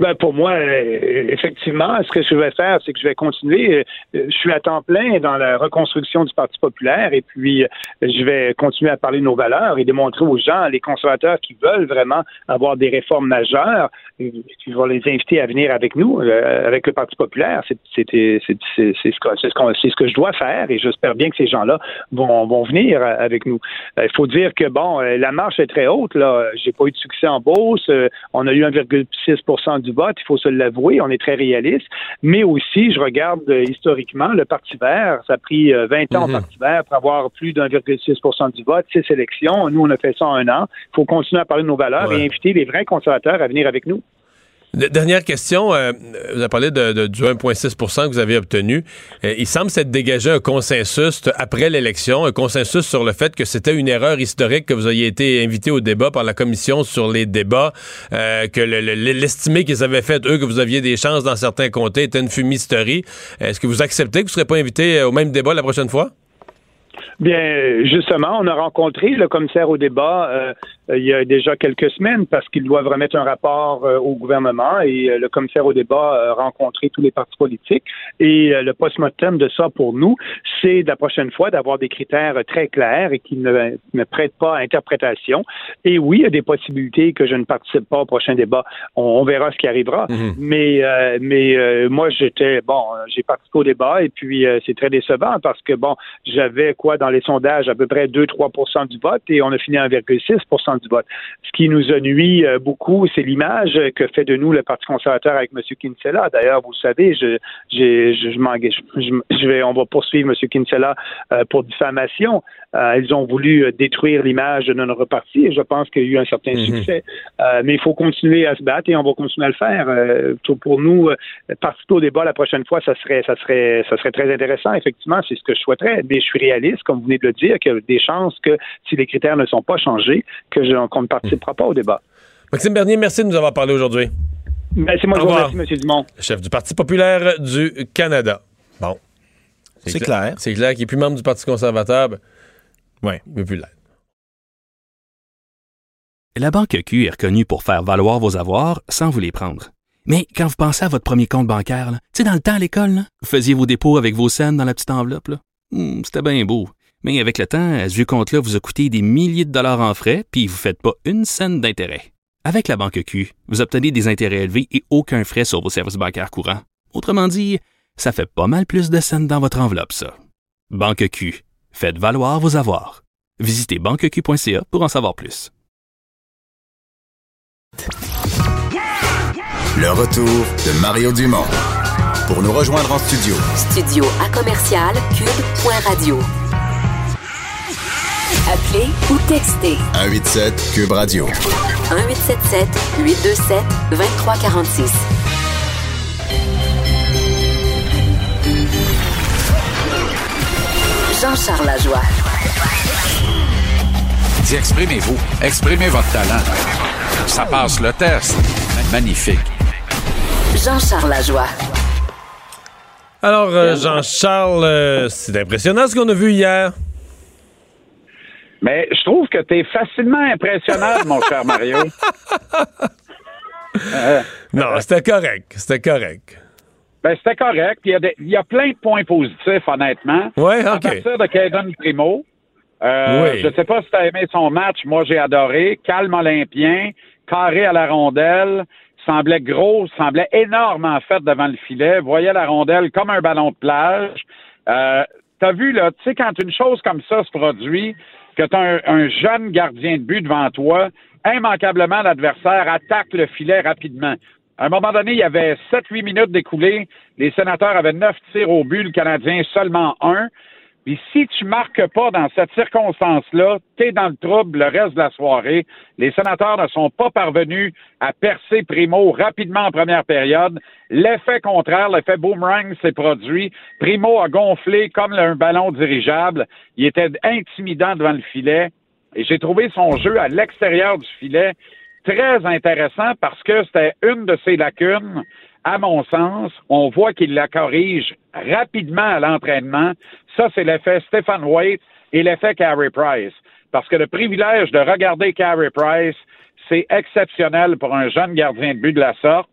Ben pour moi, euh, effectivement, ce que je vais faire, c'est que je vais continuer. Euh, je suis à temps plein dans la reconstruction du Parti populaire et puis euh, je vais continuer à parler de nos valeurs et démontrer aux gens, les conservateurs qui veulent vraiment avoir des réformes majeures, je vais les inviter à venir avec nous, avec le Parti populaire. C'est ce, ce que je dois faire et j'espère bien que ces gens-là vont, vont venir avec nous. Il faut dire que, bon, la marche est très haute. Là, J'ai pas eu de succès en bourse. On a eu 1,6% du vote, il faut se l'avouer, on est très réaliste. Mais aussi, je regarde euh, historiquement, le Parti vert, ça a pris 20 euh, ans au mhm. Parti vert pour avoir plus d'1,6 du vote, six élections. Nous, on a fait ça en un an. Il faut continuer à parler de nos valeurs et inviter les vrais conservateurs à venir avec nous. Dernière question, euh, vous avez parlé de, du 1,6% que vous avez obtenu. Euh, il semble s'être dégagé un consensus après l'élection, un consensus sur le fait que c'était une erreur historique que vous ayez été invité au débat par la commission sur les débats, euh, que l'estimé qu'ils avaient fait, eux, que vous aviez des chances dans certains comtés était une fumisterie. Est-ce que vous acceptez que vous ne serez pas invité au même débat la prochaine fois? Bien, justement, on a rencontré le commissaire au débat il y a déjà quelques semaines parce qu'ils doivent remettre un rapport euh, au gouvernement et euh, le commissaire au débat a rencontré tous les partis politiques. Et le post-mortem de ça pour nous, c'est la prochaine fois d'avoir des critères très clairs et qui ne, ne prêtent pas à interprétation. Et oui, il y a des possibilités que je ne participe pas au prochain débat. On, verra ce qui arrivera. Mm-hmm. Mais, mais moi, j'étais, bon, j'ai participé au débat et puis c'est très décevant parce que, bon, j'avais quoi dans les sondages? À peu près 2-3% du vote et on a fini à 1,6 du vote. Ce qui nous a nuit euh, beaucoup, c'est l'image que fait de nous le Parti conservateur avec M. Kinsella. D'ailleurs, vous savez, je, je, je, je, vais, on va poursuivre M. Kinsella euh, pour diffamation. Euh, ils ont voulu détruire l'image de notre parti et je pense qu'il y a eu un certain mhm. succès. mais il faut continuer à se battre et on va continuer à le faire. pour nous, participer au débat la prochaine fois, ça serait, ça serait, ça serait très intéressant. Effectivement, c'est ce que je souhaiterais. Mais je suis réaliste comme vous venez de le dire, qu'il y a des chances que si les critères ne sont pas changés, que qu'on ne participera pas au débat. Maxime Bernier, merci de nous avoir parlé aujourd'hui. Ben, c'est moi qui vous remercie, M. Dumont. Chef du Parti populaire du Canada. Bon. C'est clair. C'est clair qu'il n'est plus membre du Parti conservateur. Ben, Ouais. il veut plus l'être. La Banque Q est reconnue pour faire valoir vos avoirs sans vous les prendre. Mais quand vous pensez à votre premier compte bancaire, tu sais, dans le temps à l'école, là, vous faisiez vos dépôts avec vos scènes dans la petite enveloppe. Hmm, C'était bien beau. Mais avec le temps, à ce vieux compte-là vous a coûté des milliers de dollars en frais, puis vous ne faites pas une scène d'intérêt. Avec la Banque Q, vous obtenez des intérêts élevés et aucun frais sur vos services bancaires courants. Autrement dit, ça fait pas mal plus de scènes dans votre enveloppe, ça. Banque Q. Faites valoir vos avoirs. Visitez banqueq.ca pour en savoir plus. Le retour de Mario Dumont. Pour nous rejoindre en studio, Studio à commercial cube.radio. Appelez ou textez 187 Cube Radio. 1877 827 2346. Jean-Charles Lajoie. Dis, exprimez-vous. Exprimez votre talent. Ça passe le test. Magnifique. Jean-Charles Lajoie. Alors, euh, Jean-Charles, euh, c'est impressionnant ce qu'on a vu hier. Mais je trouve que tu es facilement impressionnable, mon cher Mario. Euh, Non, c'était correct. C'était correct. ben, c'était correct. Il y, a des- il y a plein de points positifs, honnêtement. Ouais, À OK. partir de Caden Primo, euh, Oui. je ne sais pas si tu as aimé son match. Moi, j'ai adoré. Calme olympien, carré à la rondelle, semblait gros, semblait énormément fait devant le filet, voyait la rondelle comme un ballon de plage. Euh, T'as vu, là, tu sais, quand une chose comme ça se produit, que tu as un, un jeune gardien de but devant toi, immanquablement, l'adversaire attaque le filet rapidement. À un moment donné, il y avait 7-8 minutes d'écoulées. Les sénateurs avaient 9 tirs au but, le Canadien seulement un. Puis si tu marques pas dans cette circonstance-là, tu dans le trouble le reste de la soirée. Les sénateurs ne sont pas parvenus à percer Primo rapidement en première période. L'effet contraire, l'effet boomerang s'est produit. Primo a gonflé comme un ballon dirigeable. Il était intimidant devant le filet. Et j'ai trouvé son jeu à l'extérieur du filet très intéressant parce que c'était une de ses lacunes. À mon sens, on voit qu'il la corrige rapidement à l'entraînement. Ça, c'est l'effet Stephen White et l'effet Carey Price. Parce que le privilège de regarder Carey Price, c'est exceptionnel pour un jeune gardien de but de la sorte.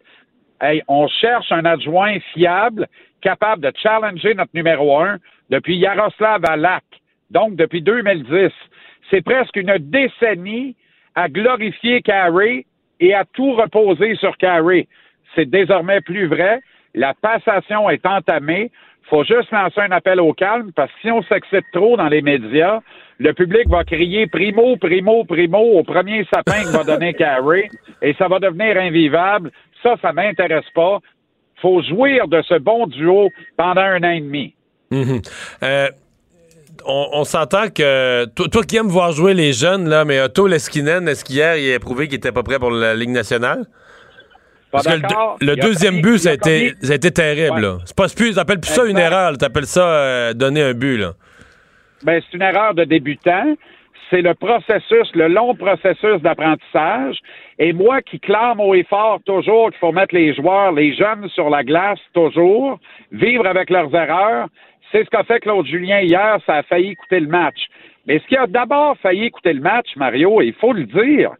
Hey, on cherche un adjoint fiable, capable de challenger notre numéro un depuis Yaroslav Alak, donc depuis 2010. C'est presque une décennie à glorifier Carey et à tout reposer sur Carey. C'est désormais plus vrai. La passation est entamée. faut juste lancer un appel au calme parce que si on s'excite trop dans les médias, le public va crier primo, primo, primo au premier sapin que va donner Carey et ça va devenir invivable. Ça, ça m'intéresse pas. faut jouir de ce bon duo pendant un an et demi. Mhm. Euh, on, s'entend que toi, toi qui aimes voir jouer les jeunes, là, mais Otto Leskinen, est-ce qu'hier il a prouvé qu'il était pas prêt pour la Ligue nationale? Parce que le, deuxième commis- but, ça a, été, commis- ça a été terrible. Ouais. C'est pas plus, t'appelles plus ça une erreur, t'appelles ça euh, donner un but. Là. Ben, c'est une erreur de débutant. C'est le processus, le long processus d'apprentissage. Et moi qui clame haut et fort toujours qu'il faut mettre les joueurs, les jeunes sur la glace toujours, vivre avec leurs erreurs, c'est ce qu'a fait Claude Julien hier, ça a failli coûter le match. Mais ce qui a d'abord failli coûter le match, Mario, il faut le dire,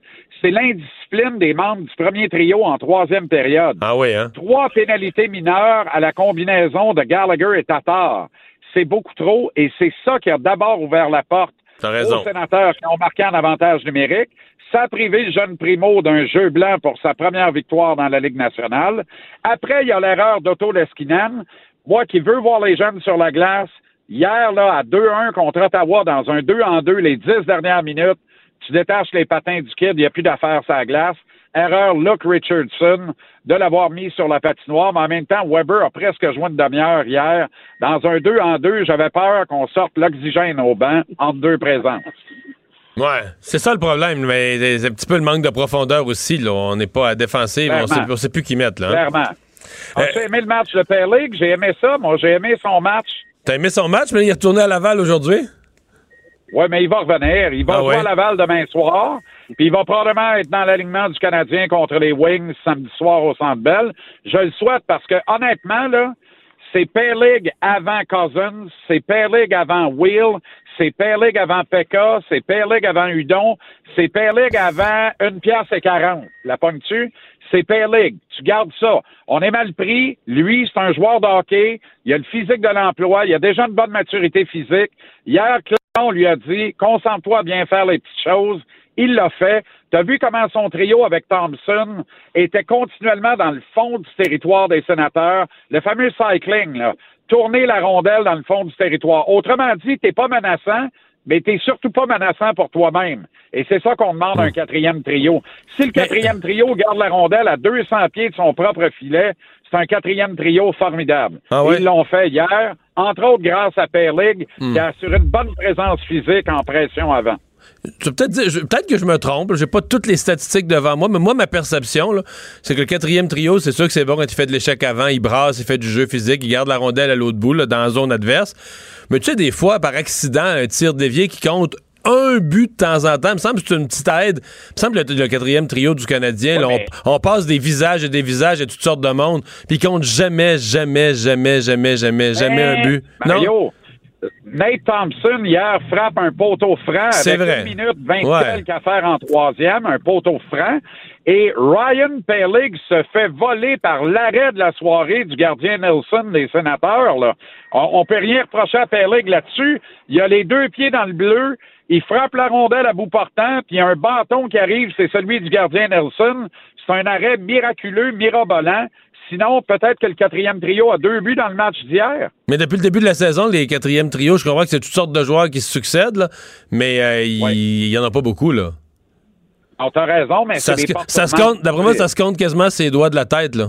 c'est l'indiscipline des membres du premier trio en troisième période Ah oui, hein? trois pénalités mineures à la combinaison de Gallagher et Tatar. C'est beaucoup trop et c'est ça qui a d'abord ouvert la porte aux sénateurs qui ont marqué en avantage numérique. Ça a privé le jeune Primo d'un jeu blanc pour sa première victoire dans la Ligue nationale. Après, il y a l'erreur d'Otto Leskinen. Moi qui veux voir les jeunes sur la glace, hier, là, à 2-1 contre Ottawa, dans un 2 en 2, les dix dernières minutes, tu détaches les patins du kid, il n'y a plus d'affaires sur la glace. Erreur Luke Richardson de l'avoir mis sur la patinoire, mais en même temps, Weber a presque joué une demi-heure hier. Dans un 2 en 2, j'avais peur qu'on sorte l'oxygène au banc entre deux présences. Ouais, c'est ça le problème, mais c'est un petit peu le manque de profondeur aussi. Là. On n'est pas à défensive, on Clairement. on sait plus qui mettre. Là, hein? Clairement. As-tu aimé le match de Père League? J'ai aimé ça. Moi, j'ai aimé son match. T'as aimé son match, mais il est retourné à Laval aujourd'hui? Oui, mais il va revenir. Il va Ah jouer à Laval demain soir. Puis il va probablement être dans l'alignement du Canadien contre les Wings samedi soir au Centre Bell. Je le souhaite parce que honnêtement, là, c'est Pearlig avant Cousins, c'est Pearlig avant Will, c'est Pearlig avant Pekka, c'est Pearlig avant Udon, c'est Pearlig avant une pièce et quarante. La pognes-tu? C'est Pearlig. Tu gardes ça. On est mal pris. Lui, c'est un joueur de hockey. Il a le physique de l'emploi. Il a déjà une bonne maturité physique. Hier, on lui a dit, concentre-toi à bien faire les petites choses. Il l'a fait. Tu as vu comment son trio avec Thompson était continuellement dans le fond du territoire des sénateurs? Le fameux cycling, là. Tourner la rondelle dans le fond du territoire. Autrement dit, t'es pas menaçant, mais t'es surtout pas menaçant pour toi-même. Et c'est ça qu'on demande à un quatrième trio. Si le quatrième trio garde la rondelle à 200 pieds de son propre filet, c'est un quatrième trio formidable. Ah ouais? Ils l'ont fait hier, entre autres grâce à Perlig, qui a assuré une bonne présence physique en pression avant. Peut-être peut-être que je me trompe, j'ai pas toutes les statistiques devant moi, mais moi, ma perception, c'est que le quatrième trio, c'est sûr que c'est bon quand il fait de l'échec avant, il brasse, il fait du jeu physique, il garde la rondelle à l'autre bout, là, dans la zone adverse. Mais tu sais, des fois, par accident, un tir dévié qui compte un but de temps en temps, il me semble que c'est une petite aide. Il me semble que le, le quatrième trio du Canadien, là, on- mais- on, passe des visages et des visages et toutes sortes de monde, puis il compte jamais, jamais, jamais, jamais, jamais, jamais un but. Non? Mario, Nate Thompson, hier, frappe un poteau franc C'est avec vrai. une minute 20 Ouais. quelques à faire en troisième, un poteau franc. Et Ryan Peleg se fait voler par l'arrêt de la soirée du gardien Nelson des sénateurs. Là. On, on peut rien reprocher à Peleg là-dessus. Il a les deux pieds dans le bleu. Il frappe la rondelle à bout portant, puis il y a un bâton qui arrive, c'est celui du gardien Nelson. C'est un arrêt miraculeux, mirobolant. Sinon, peut-être que le quatrième trio a deux buts dans le match d'hier. Mais depuis le début de la saison, les quatrièmes trios, je comprends que c'est toutes sortes de joueurs qui se succèdent, là, mais euh, il Ouais. y en a pas beaucoup, là. On t'a raison, mais Ça c'est se, des ça se performances. compte, d'après moi, ça se compte quasiment ses doigts de la tête, là.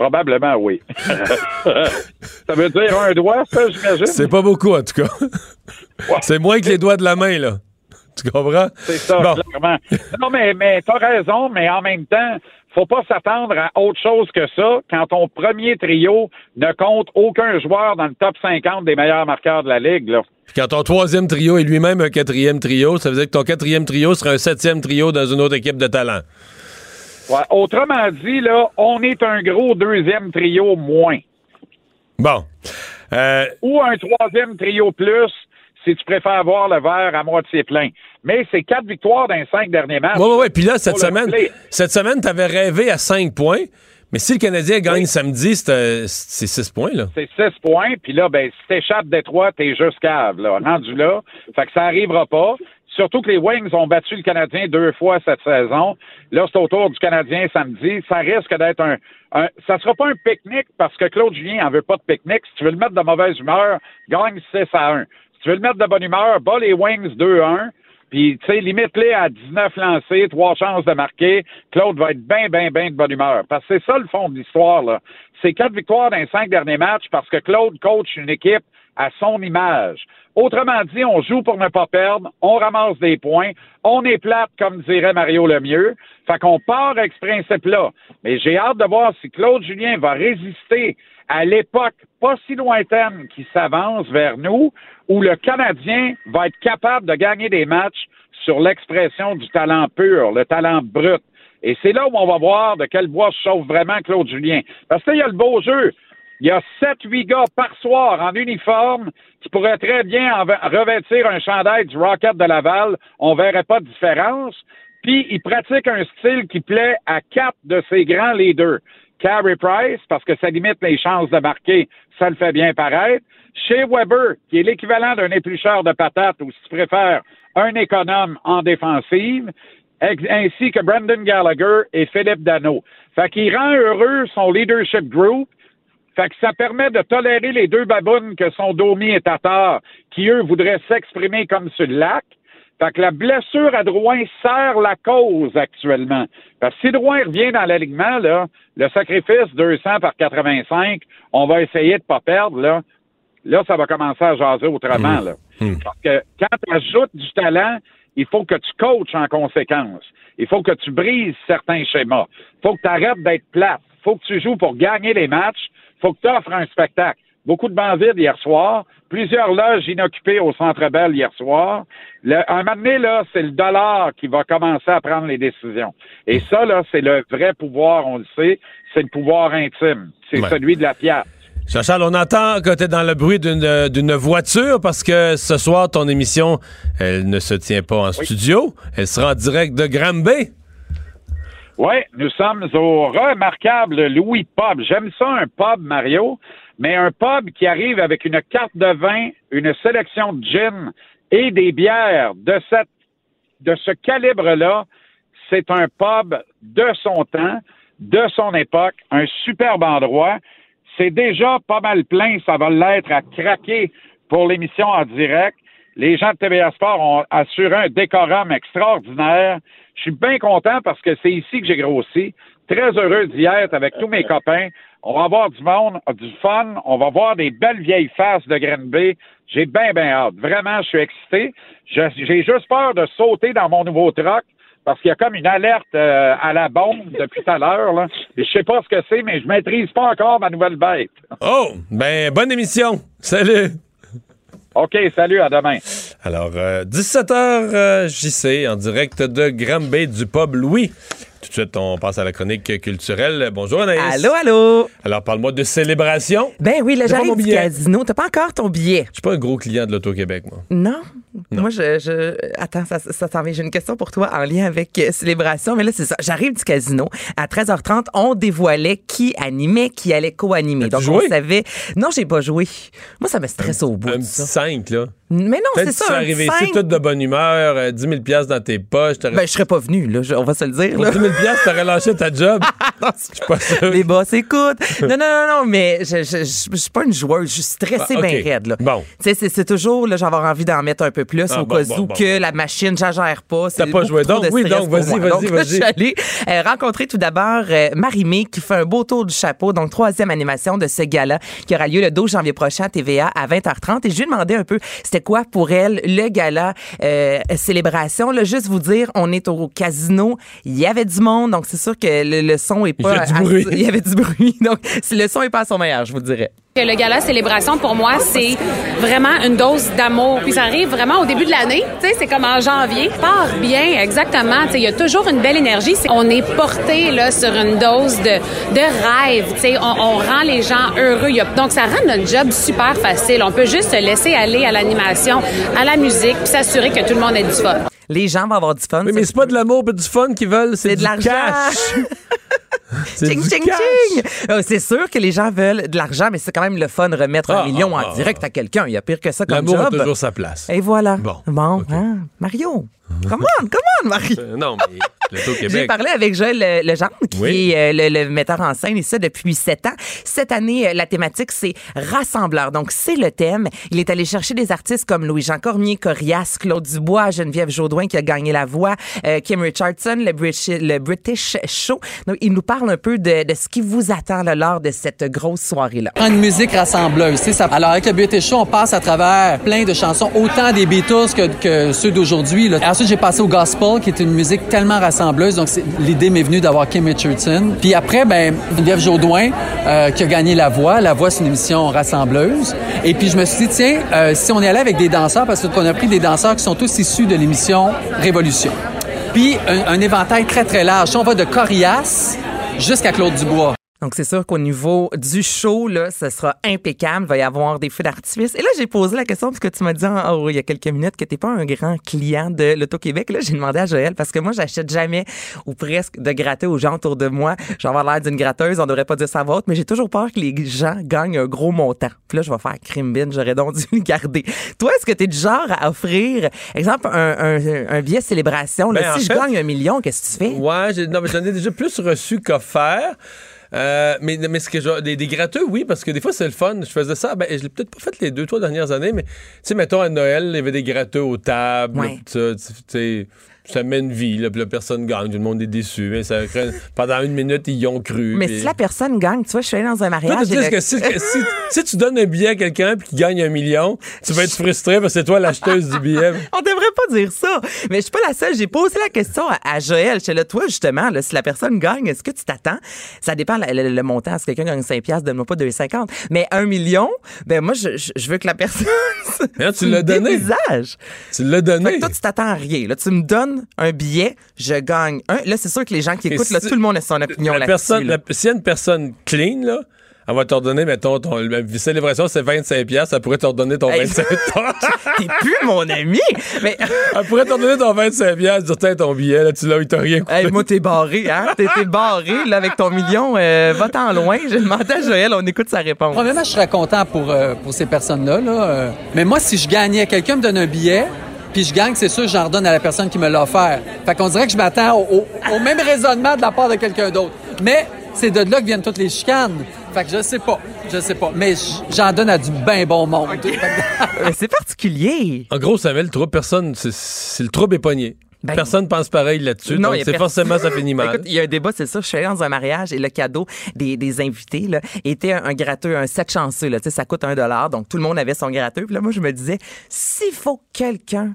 Probablement, oui. ça veut dire un doigt, ça, j'imagine? C'est pas beaucoup, en tout cas. C'est moins que les doigts de la main, là. Tu comprends? C'est ça, Bon. clairement. Non, mais, mais t'as raison, mais en même temps, faut pas s'attendre à autre chose que ça quand ton premier trio ne compte aucun joueur dans le top 50 des meilleurs marqueurs de la Ligue, là. Quand ton troisième trio est lui-même un quatrième trio, ça veut dire que ton quatrième trio sera un septième trio dans une autre équipe de talent. Ouais, Autrement dit, là, on est un gros deuxième trio moins. Bon. Euh, Ou un troisième trio plus si tu préfères voir le verre à moitié plein. Mais c'est quatre victoires dans les cinq derniers matchs. ouais, ouais, ouais. Puis là, cette semaine, cette semaine, t'avais rêvé à 5 points, mais si le Canadien gagne samedi, c'est euh, c'est 6 points, là. c'est 6 points, puis là, ben, si t'échappes Détroit, t'es juste cave, là, rendu là. Fait que ça arrivera pas. Surtout que les Wings ont battu le Canadien deux fois cette saison. Là, c'est au tour du Canadien samedi. Ça risque d'être un, un- ça sera pas un pique-nique parce que Claude Julien en veut pas de pique-nique. Si tu veux le mettre de mauvaise humeur, gagne 6 à 1. Si tu veux le mettre de bonne humeur, bats les Wings 2 à 1. Puis, tu sais, limite-les à 19 lancés, trois chances de marquer. Claude va être bien, bien, bien de bonne humeur. Parce que c'est ça le fond de l'histoire, là. C'est quatre victoires dans les cinq derniers matchs parce que Claude coach une équipe à son image. Autrement dit, on joue pour ne pas perdre, on ramasse des points, on est plate, comme dirait Mario Lemieux. Fait qu'on part avec ce principe-là. Mais j'ai hâte de voir si Claude Julien va résister à l'époque pas si lointaine qui s'avance vers nous, où le Canadien va être capable de gagner des matchs sur l'expression du talent pur, le talent brut. Et c'est là où on va voir de quel bois se chauffe vraiment Claude Julien. Parce qu'il y a le beau jeu. Il y a sept, huit gars par soir en uniforme qui pourraient très bien en- revêtir un chandail du Rocket de Laval. On verrait pas de différence. Puis, il pratique un style qui plaît à quatre de ses grands leaders. Carey Price, parce que ça limite les chances de marquer, ça le fait bien paraître. Chez Weber, qui est l'équivalent d'un éplucheur de patates, ou si tu préfères, un économe en défensive, ainsi que Brendan Gallagher et Philippe Dano. Fait qu'il rend heureux son leadership group, fait que ça permet de tolérer les deux babounes que sont Domi et Tatar, qui eux voudraient s'exprimer comme sur le lac. Fait que la blessure à Drouin sert la cause actuellement. Parce que si Drouin revient dans l'alignement, là, le sacrifice 200 par 85, on va essayer de pas perdre, là. Là, ça va commencer à jaser autrement, là. Parce que quand tu ajoutes du talent, il faut que tu coaches en conséquence. Il faut que tu brises certains schémas. Il faut que tu arrêtes d'être plate. Il faut que tu joues pour gagner les matchs. Il faut que tu offres un spectacle. beaucoup de bancs vides hier soir, plusieurs loges inoccupées au Centre Bell hier soir. Le, un moment donné, là, c'est le dollar qui va commencer à prendre les décisions. Et ça, là, c'est le vrai pouvoir, on le sait, c'est le pouvoir intime. C'est Ouais. celui de la pièce. Jean-Charles, on entend que tu es dans le bruit d'une d'une voiture parce que ce soir, ton émission, elle ne se tient pas en studio. Elle sera en direct de Granby. Oui, nous sommes au remarquable Louis Pub. J'aime ça, un pub, Mario, mais un pub qui arrive avec une carte de vin, une sélection de gin et des bières de cette de ce calibre-là. C'est un pub de son temps, de son époque, un superbe endroit. C'est déjà pas mal plein, ça va l'être à craquer pour l'émission en direct. Les gens de TVA Sport ont assuré un décorum extraordinaire. Je suis bien content parce que c'est ici que j'ai grossi. Très heureux d'y être avec tous mes copains. On va avoir du monde, du fun. On va voir des belles vieilles faces de Granby. J'ai bien, bien hâte. Vraiment, je suis excité. J'ai juste peur de sauter dans mon nouveau truck parce qu'il y a comme une alerte euh, à la bombe depuis tout à l'heure. Je sais pas ce que c'est, mais je maîtrise pas encore ma nouvelle bête. Oh, ben, bonne émission. Salut. OK, salut, à demain. Alors, 17h JC en direct de Granby du pub Louis. Tout de suite, on passe à la chronique culturelle. Bonjour Anaïs. Allô, allô? Alors, parle-moi de célébration. Ben oui, là, j'arrive du casino. T'as pas encore ton billet? Je suis pas un gros client de l'Auto-Québec, moi. Non? Moi, je, je- Attends, ça, ça s'en vient. J'ai une question pour toi en lien avec euh, Célébration. Mais là, c'est ça. J'arrive du casino. À 13h30, on dévoilait qui animait, qui allait co-animer. Donc, joué? on savait... Non, j'ai pas joué. Moi, ça me stresse au bout Un petit ça. 5, là. Mais non, c'est tu ça. un arrivé cinq. ici toute de bonne humeur, euh, 10 000 piastres dans tes poches. Ben, je serais pas venu, là. Je- on va se le dire, Pour là. 10 000 piastres, t'aurais lâché ta job. Non, c'est- Je suis pas sûr. Les boss écoutent. Non, non, non, non, mais je, je, suis pas une joueuse. Je suis stressée Ah, ok. bien raide, là. Bon. Tu sais, c'est, c'est toujours, là, j'avoir envie d'en mettre un peu plus Ah, au bon, cas bon, où bon, que la machine, j'agère pas. C'est T'as pas joué. Donc, oui, donc, vas-y, vas-y, vas-y. Je suis allée euh, rencontrer tout d'abord euh, Marie-Mé qui fait un beau tour du chapeau. Donc, troisième animation de ce gala qui aura lieu le 12 janvier prochain à TVA à 20h30. Et je lui ai demandé un peu c'était quoi pour elle le gala euh, célébration? Là, juste vous dire, on est au casino. Il y avait du monde. Donc, c'est sûr que le, le son est Il pas... y a du bruit. il y avait du bruit. Donc, le son est pas à son meilleur, je vous dirais. Le gala célébration pour moi c'est vraiment une dose d'amour. Puis ça arrive vraiment au début de l'année, tu sais, c'est comme en janvier. Part bien, exactement. Tu sais, il y a toujours une belle énergie. On est porté là sur une dose de, rêve. Tu sais, on, rend les gens heureux. Donc ça rend notre job super facile. On peut juste se laisser aller à l'animation, à la musique, puis s'assurer que tout le monde ait du fun. Les gens vont avoir du fun. Oui, mais c'est pas de l'amour et du fun qu'ils veulent, c'est de l'argent. Ching, ching, ching! Euh, C'est sûr que les gens veulent de l'argent, mais c'est quand même le fun de remettre Ah, un million ah, en ah, direct à quelqu'un. Il y a pire que ça comme L'amour a job. toujours sa place. Et voilà. Bon, Bon, hein? Mario. Come on, come on, Mario. Euh, non, mais J'ai l'Auto-Québec. parlé avec Joël Le- Legendre, qui Oui. est euh, le, le metteur en scène, et ça depuis sept ans. Cette année, euh, la thématique, c'est rassembleur. Donc, c'est le thème. Il est allé chercher des artistes comme Louis-Jean Cormier, Corias, Claude Dubois, Geneviève Jaudoin, qui a gagné la voix, euh, Kim Richardson, le British, le British Show. Donc, il nous parle un peu de, de ce qui vous attend là, lors de cette grosse soirée-là. Une musique rassembleuse, tu sais, ça. Alors avec le Beauty Show, on passe à travers plein de chansons, autant des Beatles que, que ceux d'aujourd'hui. là. Ensuite, j'ai passé au gospel, qui est une musique tellement rassembleuse. Donc l'idée m'est venue d'avoir Kim Richardson. Puis après, ben Geneviève Jaudoin, euh, qui a gagné La Voix. La Voix, c'est une émission rassembleuse. Et puis je me suis dit, tiens, euh, si on est allé avec des danseurs, parce qu'on a pris des danseurs qui sont tous issus de l'émission Révolution. Puis un, un éventail très très large. On va de Corias jusqu'à Claude Dubois. Donc, c'est sûr qu'au niveau du show, là, ce sera impeccable. Il va y avoir des feux d'artifice. Et là, j'ai posé la question parce que tu m'as dit en- oh, il y a quelques minutes que t'es pas un grand client de l'Auto-Québec. Là, j'ai demandé à Joël parce que moi, j'achète jamais ou presque de gratter aux gens autour de moi. J'ai avoir l'air d'une gratteuse. On devrait pas dire ça haute, mais j'ai toujours peur que les gens gagnent un gros montant. Puis là, je vais faire crime bin. J'aurais donc dû le garder. Toi, est-ce que tu es du genre à offrir, exemple, un, un, un billet célébration? Là, Ben, en si je fait- gagne un million, qu'est-ce que tu fais? Ouais, j'ai- non, mais j'en ai déjà plus reçu qu'offert. Euh, mais, mais ce que je- des, des gratteux, oui, parce que des fois, c'est le fun. Je faisais ça. Ben, je l'ai peut-être pas fait les deux, trois dernières années, mais tu sais, mettons à Noël, il y avait des gratteux aux tables. Ouais. tu sais. Ça mène vie, là, puis la personne gagne, tout le monde est déçu. Mais ça crée- pendant une minute, ils y ont cru. Mais puis- si la personne gagne, tu vois, je suis allée dans un mariage. le- que si, que si- si tu donnes un billet à quelqu'un puis qu'il gagne un million, tu vas être frustré parce que c'est toi l'acheteuse du billet. On devrait pas dire ça. Mais je suis pas la seule. J'ai posé la question à, à Joël. J'étais là, toi, justement, là, si la personne gagne, est-ce que tu t'attends? Ça dépend le, le- le montant. Si quelqu'un gagne 5 piastres, donne-moi pas 2,50. Mais un million, ben moi, je, je- je veux que la personne. Mais là, tu l'as donné. Tu l'as Fait donné. que toi, tu t'attends à rien. Là, tu me donnes un billet, je gagne un. Là, c'est sûr que les gens qui Et écoutent, là, tout le monde a son opinion La là-dessus. personne, là. s'il y a une personne clean, là, elle va te redonner, mettons, ton la célébration, c'est 25$, piastres, elle pourrait te redonner ton Hey. 25$. T'es plus mon ami. Mais elle pourrait te redonner ton 25$, piastres, dire, tiens, ton billet, là, tu l'as, il t'a rien coûté. Hey, moi, t'es barré, hein? T'es t'es barré, là, avec ton million. Euh, Va-t'en loin. J'ai demandé à Joël, on écoute sa réponse. Probablement, je serais content pour, euh, pour ces personnes-là. Là, euh. Mais moi, si je gagnais, quelqu'un me donne un billet, puis je gagne, c'est sûr, j'en redonne à la personne qui me l'a offert. Fait qu'on dirait que je m'attends au, au- au même raisonnement de la part de quelqu'un d'autre. Mais c'est de là que viennent toutes les chicanes. Fait que je sais pas. Je sais pas. Mais j'en donne à du bien bon monde. Mais c'est particulier. En gros, ça met le trouble, personne, c'est- c'est le trouble est pogné. Ben, personne pense pareil là-dessus, Non, c'est forcément, ça finit mal. Écoute, il y a un débat, c'est ça. Je suis allée dans un mariage et le cadeau des, des invités là, était un, un gratteux, un set chanceux. Là. Tu sais, Ça coûte un dollar, donc tout le monde avait son gratteux. Puis là, moi, je me disais, s'il faut que quelqu'un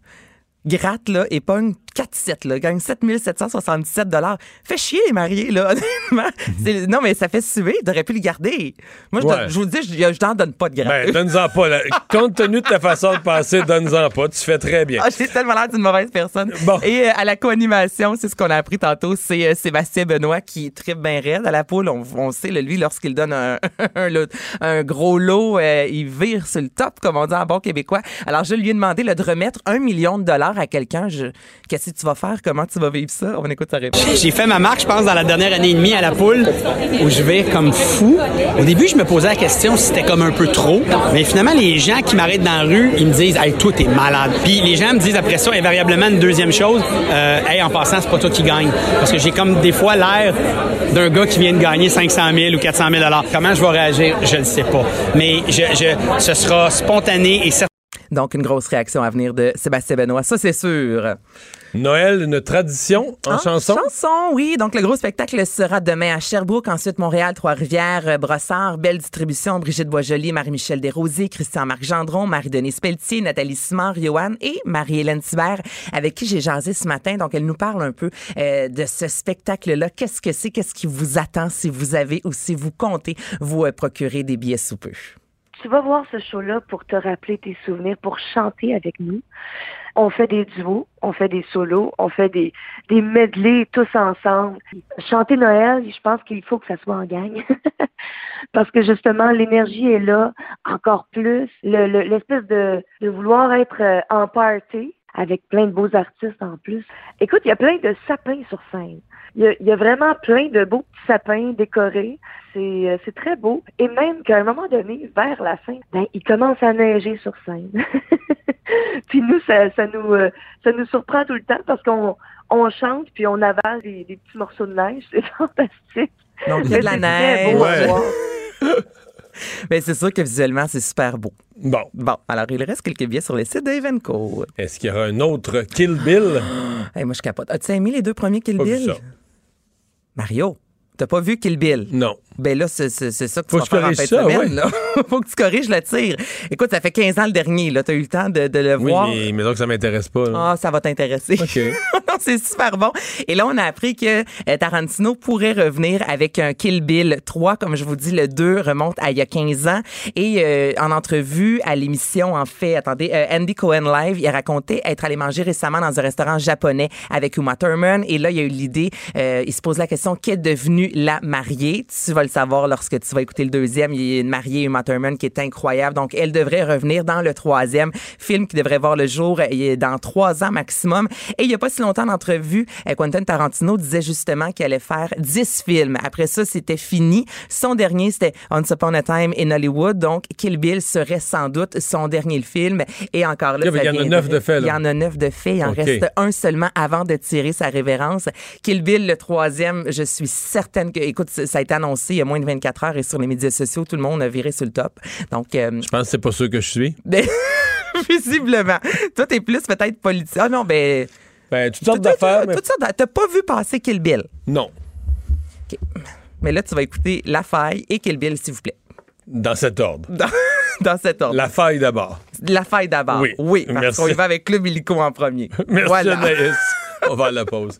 gratte là, et pogne 4-7, là, gagne 7777 dollars. Fait chier les mariés, là, honnêtement. C'est- non, mais ça fait suer. T'aurais pu le garder. Moi, je, Ouais. donne- je vous dis, je, je t'en donne pas de gratteux. Ben, donne-en pas. là. Compte tenu de ta façon de penser, donne-en pas. Tu fais très bien. Ah, j'ai tellement l'air d'une mauvaise personne. Et euh, à la co-animation, c'est ce qu'on a appris tantôt, c'est euh, Sébastien Benoît qui tripe bien raide à la poule. On, on sait, là, lui, lorsqu'il donne un, un lot- un gros lot, euh, il vire sur le top, comme on dit en bon québécois. Alors, je lui ai demandé là, de remettre un million de dollars à quelqu'un. Je- Qu'est-ce que tu vas faire? Comment tu vas vivre ça? On écoute sa réponse. J'ai fait ma marque, je pense, dans la dernière année et demie à la poule, où je vais comme fou. Au début, je me posais la question si c'était comme un peu trop. Mais finalement, les gens qui m'arrêtent dans la rue, ils me disent Hey, toi, t'es malade. Puis les gens me disent après ça, invariablement, une deuxième chose euh, Hey, en passant, c'est pas toi qui gagne. Parce que j'ai comme des fois l'air d'un gars qui vient de gagner 500 000 ou 400 000 Comment je vais réagir, je ne sais pas. Mais je, je, ce sera spontané et certain. Donc, une grosse réaction à venir de Sébastien Benoît, ça c'est sûr. Noël, une tradition en En chanson? Chanson, oui. Donc, le gros spectacle sera demain à Sherbrooke, ensuite Montréal, Trois-Rivières, euh, Brossard, Belle Distribution, Brigitte Boisjoli, Marie-Michel Desrosiers, Christian-Marc Gendron, Marie-Denise Pelletier, Nathalie Simard, Johan et Marie-Hélène Thibert, avec qui j'ai jasé ce matin. Donc, elle nous parle un peu euh, de ce spectacle-là. Qu'est-ce que c'est? Qu'est-ce qui vous attend si vous avez ou si vous comptez vous euh, procurer des billets sous peu? Tu vas voir ce show-là pour te rappeler tes souvenirs, pour chanter avec nous. On fait des duos, on fait des solos, on fait des, des medleys tous ensemble. Chanter Noël, je pense qu'il faut que ça soit en gang. Parce que justement, l'énergie est là encore plus. Le- le- L'espèce de, de vouloir être euh, en party avec plein de beaux artistes en plus. Écoute, il y a plein de sapins sur scène. Il y a, il y a vraiment plein de beaux petits sapins décorés. C'est euh, c'est très beau. Et même qu'à un moment donné, vers la fin, ben, il commence à neiger sur scène. puis nous, ça, ça nous euh, ça nous surprend tout le temps parce qu'on on chante puis on avale des, des petits morceaux de neige. C'est fantastique. Donc, il y a de la C'est très beau à neige. Mais c'est sûr que visuellement, c'est super beau. Bon. Bon, alors il reste quelques billets sur le site d'Evenco. Est-ce qu'il y aura un autre Kill Bill? Hey, moi, je capote. As-tu aimé les deux premiers Kill Pas vu Bill? ça. Mario, t'as pas vu Kill Bill? Non. Ben là, c'est c'est- c'est ça que tu Faut vas que faire en fin de ça, semaine. ouais. là. Faut que tu corriges le tir. Écoute, ça fait 15 ans le dernier. Là, t'as eu le temps de, de le Oui, voir. mais, mais donc ça m'intéresse pas. Ah, ça va t'intéresser. OK. non, c'est super bon. Et là, on a appris que euh, Tarantino pourrait revenir avec un Kill Bill 3. Comme je vous dis, le 2 remonte à il y a 15 ans. Et euh, en entrevue à l'émission, en fait, attendez, euh, Andy Cohen Live, il a raconté être allé manger récemment dans un restaurant japonais avec Uma Thurman. Et là, il y a eu l'idée, euh, il se pose la question, qu'est devenue la mariée? Tu vas le savoir lorsque tu vas écouter le deuxième. Il y a une mariée, Uma Thurman, qui est incroyable. Donc, elle devrait revenir dans le troisième film qui devrait voir le jour euh, dans trois ans maximum. Et il y a pas si longtemps d'entrevue, euh, Quentin Tarantino disait justement qu'il allait faire 10 films. Après ça, c'était fini. Son dernier, c'était Once Upon a Time in Hollywood. Donc, Kill Bill serait sans doute son dernier film. Et encore là, Il y en a neuf de fait, là. Il y en a neuf de fait. Il en reste un seulement avant de tirer sa révérence. Kill Bill, le troisième, je suis certaine que, écoute, ça a été annoncé il y a moins de 24 heures et sur les médias sociaux, tout le monde a viré sur le top. Donc, euh, Je pense que c'est pas sûr que je suis. ben, visiblement. Toi, t'es plus peut-être politique. Ah non, ben. Ben, toutes sortes d'affaires. mais- Toutes sortes T'as pas vu passer Kill Bill? Non. OK. Mais là, tu vas écouter La Faille et Kill Bill, s'il vous plaît. Dans cet ordre. Dans, dans cet ordre. La faille d'abord. La Faille d'abord. Oui. parce Merci. qu'on y va avec Club Illico en premier. Merci, Voilà. Anaïs. On va à la pause.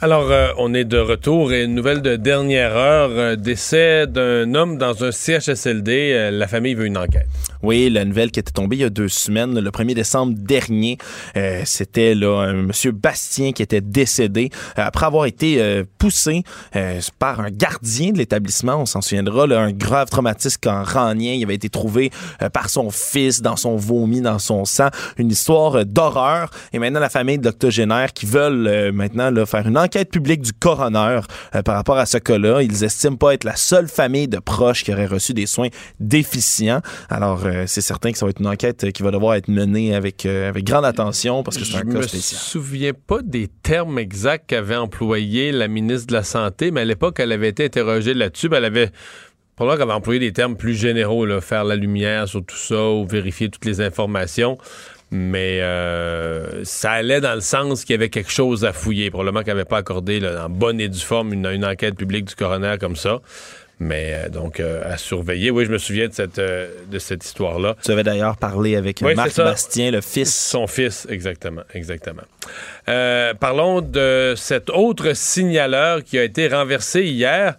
Alors, euh, on est de retour et une nouvelle de dernière heure. euh, décès d'un homme dans un CHSLD. Euh, la famille veut une enquête. Oui, la nouvelle qui était tombée il y a deux semaines, le 1er décembre dernier, euh, c'était là un monsieur Bastien qui était décédé euh, après avoir été euh, poussé par un gardien de l'établissement. On s'en souviendra, là, un grave traumatisme crânien. Il avait été trouvé par son fils dans son vomi, dans son sang. Une histoire d'horreur. Et maintenant, la famille d'octogénaires qui veulent maintenant là, faire une enquête publique du coroner euh, par rapport à ce cas-là. Ils estiment pas être la seule famille de proches qui aurait reçu des soins déficients. Alors, euh, c'est certain que ça va être une enquête qui va devoir être menée avec, euh, avec grande attention parce que c'est Je un me cas spécial. souviens pas des termes exacts qu'avait employé la ministre de la Santé, mais à l'époque, elle avait été interrogée là-dessus. elle avait probablement qu'elle avait employé des termes plus généraux, là, faire la lumière sur tout ça ou vérifier toutes les informations. Mais euh, ça allait dans le sens qu'il y avait quelque chose à fouiller. Probablement qu'elle n'avait pas accordé là, en bonne et due forme une, une enquête publique du coroner comme ça. Mais euh, donc, euh, à surveiller. Oui, je me souviens de cette, euh, de cette histoire-là. Tu avais d'ailleurs parlé avec Oui, Marc. Bastien, le fils. Son fils, exactement, exactement. Parlons de cet autre signaleur qui a été renversé hier,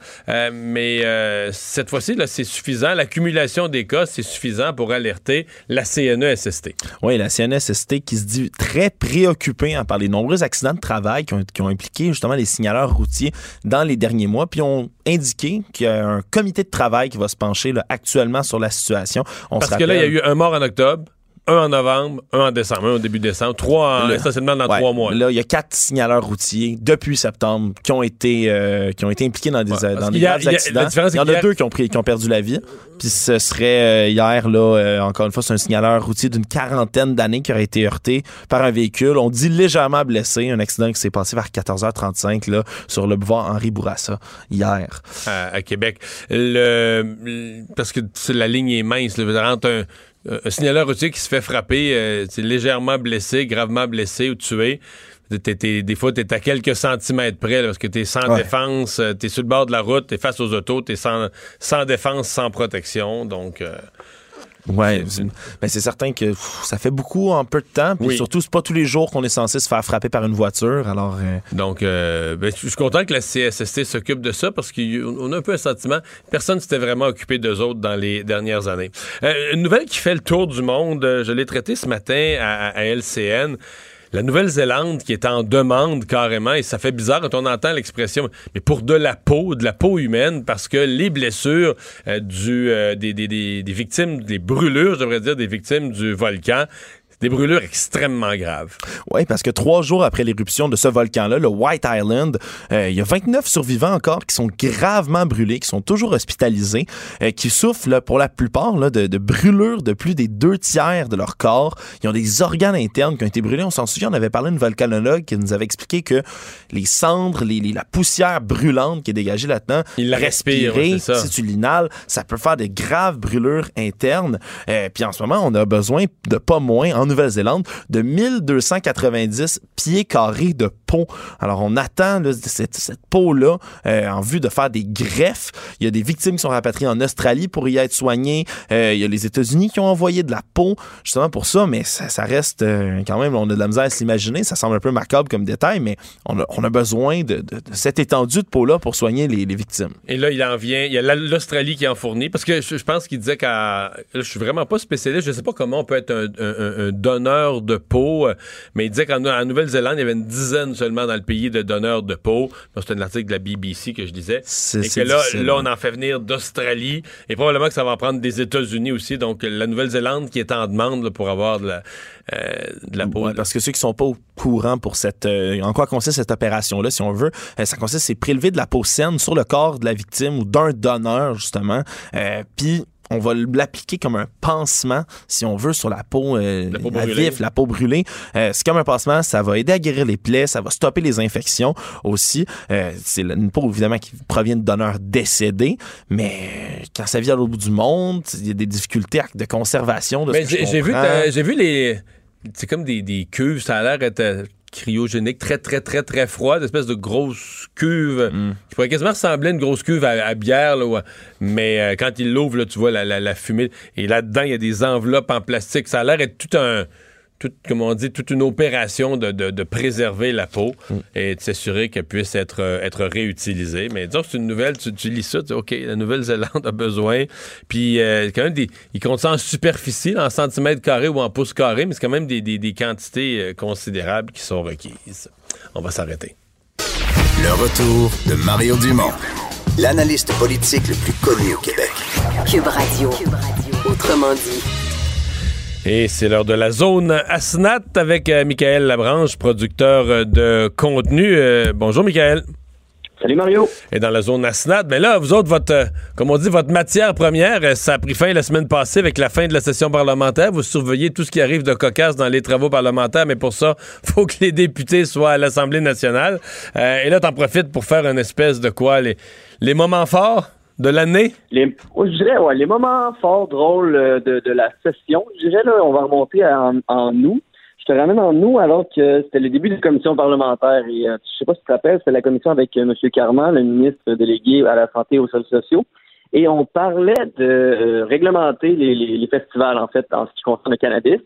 mais cette fois-ci, là, c'est suffisant. L'accumulation des cas, c'est suffisant pour alerter la CNESST. Oui, la CNSST qui se dit très préoccupée hein, par les nombreux accidents de travail qui ont, qui ont impliqué justement les signaleurs routiers dans les derniers mois, puis ont indiqué qu'il y a un comité de travail qui va se pencher là, actuellement sur la situation. On Parce se que là, il y a eu un mort en octobre, un en novembre, un en décembre, un au début décembre, trois en- essentiellement dans Ouais. trois mois. Là, il y a quatre signaleurs routiers depuis septembre qui ont été, euh, qui ont été impliqués dans des, Ouais, dans des graves accidents. Il y en a a- deux qui ont, pris, qui ont perdu la vie. Puis ce serait euh, hier, là, euh, encore une fois, c'est un signaleur routier d'une quarantaine d'années qui aurait été heurté par un véhicule. On dit légèrement blessé. Un accident qui s'est passé vers 14h35 là, sur le boulevard Henri Bourassa hier. à, à Québec. Le, parce que la ligne est mince. Là, entre un, un signaleur routier qui se fait frapper, euh, légèrement blessé, gravement blessé ou tué. T'es- t'es- des fois, tu es à quelques centimètres près là, parce que tu es sans Ouais. défense, tu es sur le bord de la route, tu es face aux autos, tu es sans, sans défense, sans protection. Donc, euh, Ouais, c'est ben, c'est certain que pff, ça fait beaucoup en peu de temps. Puis Oui. surtout, c'est pas tous les jours qu'on est censé se faire frapper par une voiture. Alors, euh, donc euh, ben, je suis content que la CSST s'occupe de ça parce qu'on a un peu un sentiment. Personne s'était vraiment occupé d'eux autres dans les dernières années. Euh, une nouvelle qui fait le tour du monde, euh, je l'ai traitée ce matin à, à LCN. La Nouvelle-Zélande qui est en demande carrément, et ça fait bizarre quand on entend l'expression, mais pour de la peau, de la peau humaine, parce que les blessures euh, du, euh, des, des- victimes, des brûlures, je devrais dire, des victimes du volcan, des brûlures extrêmement graves. Oui, parce que trois jours après l'éruption de ce volcan-là, le White Island, euh, il y a 29 survivants encore qui sont gravement brûlés, qui sont toujours hospitalisés, euh, qui souffrent là, pour la plupart là, de, de brûlures de plus des deux tiers de leur corps. Ils ont des organes internes qui ont été brûlés. On s'en souvient, on avait parlé à une volcanologue qui nous avait expliqué que les cendres, les, les- la poussière brûlante qui est dégagée là-dedans, Il la respire, respirer, ouais, ça. si tu l'inhales, ça peut faire des graves brûlures internes. Euh, Puis en ce moment, on a besoin de pas moins, en Nouvelle-Zélande, de 1290 pieds carrés de peau. Alors on attend cette, peau-là euh, en vue de faire des greffes. Il y a des victimes qui sont rapatriées en Australie pour y être soignées. Euh, il y a les États-Unis qui ont envoyé de la peau justement pour ça, mais ça, reste euh, quand même, on a de la misère à s'imaginer. Ça semble un peu macabre comme détail, mais on a, besoin de, cette étendue de peau-là pour soigner les, victimes. Et là, il en vient. Il y a la- l'Australie qui en fournit. Parce que je, pense qu'il disait qu'à. Je suis vraiment pas spécialiste. Je sais pas comment on peut être un- un donneurs de peau. Euh, mais il disait qu'en en Nouvelle-Zélande, il y avait une dizaine seulement dans le pays de donneurs de peau. C'est un article de la BBC que je disais. Et que là, difficile. là, on en fait venir d'Australie. Et probablement que ça va en prendre des États-Unis aussi. Donc, la Nouvelle-Zélande qui est en demande là, pour avoir de la, euh, de la peau. Ouais, parce que ceux qui sont pas au courant pour cette euh, en quoi consiste cette opération là si on veut euh, ça consiste c'est prélever de la peau saine sur le corps de la victime ou d'un donneur justement puis on va l'appliquer comme un pansement, si on veut, sur la peau, euh, La peau brûlée. vif, la peau brûlée. Euh, c'est comme un pansement, ça va aider à guérir les plaies, ça va stopper les infections aussi. Euh, c'est une peau, évidemment, qui provient de donneurs décédés, mais quand ça vient à l'autre bout du monde, il y a des difficultés de conservation. De ce Mais j'ai vu, j'ai vu les. C'est comme des, des cuves, ça a l'air d'être euh, cryogénique, très, très, très, très froid, espèce de grosse cuve Mm. qui pourrait quasiment ressembler à une grosse cuve à, à bière, là, ouais. mais euh, quand il l'ouvre, là, tu vois la, la- la fumée, et là-dedans, il y a des enveloppes en plastique. Ça a l'air d'être tout un. Tout, comme on dit, toute une opération de, de- de préserver la peau Mm. et de s'assurer qu'elle puisse être, euh, être réutilisée. Mais disons que c'est une nouvelle, tu, tu lis ça, tu dis, OK, la Nouvelle-Zélande a besoin. Puis, euh, quand même, des, ils comptent ça en superficie, en centimètres carrés ou en pouces carrés, mais c'est quand même des, des- des quantités euh, considérables qui sont requises. On va s'arrêter. Le retour de Mario Dumont, l'analyste politique le plus connu au Québec. Cube Radio. Autrement dit. Et c'est l'heure de la zone Asnat avec euh, Michael Labranche, producteur euh, de contenu. Euh, bonjour, Michael. Salut Mario. Et dans la zone Asnat, mais là, vous autres, votre, euh, comme on dit, votre matière première, euh, ça a pris fin la semaine passée avec la fin de la session parlementaire. Vous surveillez tout ce qui arrive de cocasse dans les travaux parlementaires, mais pour ça, faut que les députés soient à l'Assemblée nationale. Euh, et là, t'en profites pour faire une espèce de quoi? Les, les moments forts? De l'année? Les, ouais, je dirais, ouais, les moments forts, drôles euh, de, de la session, je dirais, là, on va remonter en, en août. Je te ramène en août alors que c'était le début des commissions parlementaires. Et euh, je sais pas si tu te rappelles, c'était la commission avec euh, M. Carman, le ministre délégué à la santé et aux services sociaux. Et on parlait de réglementer les, les- les festivals, en fait, en ce qui concerne le cannabis.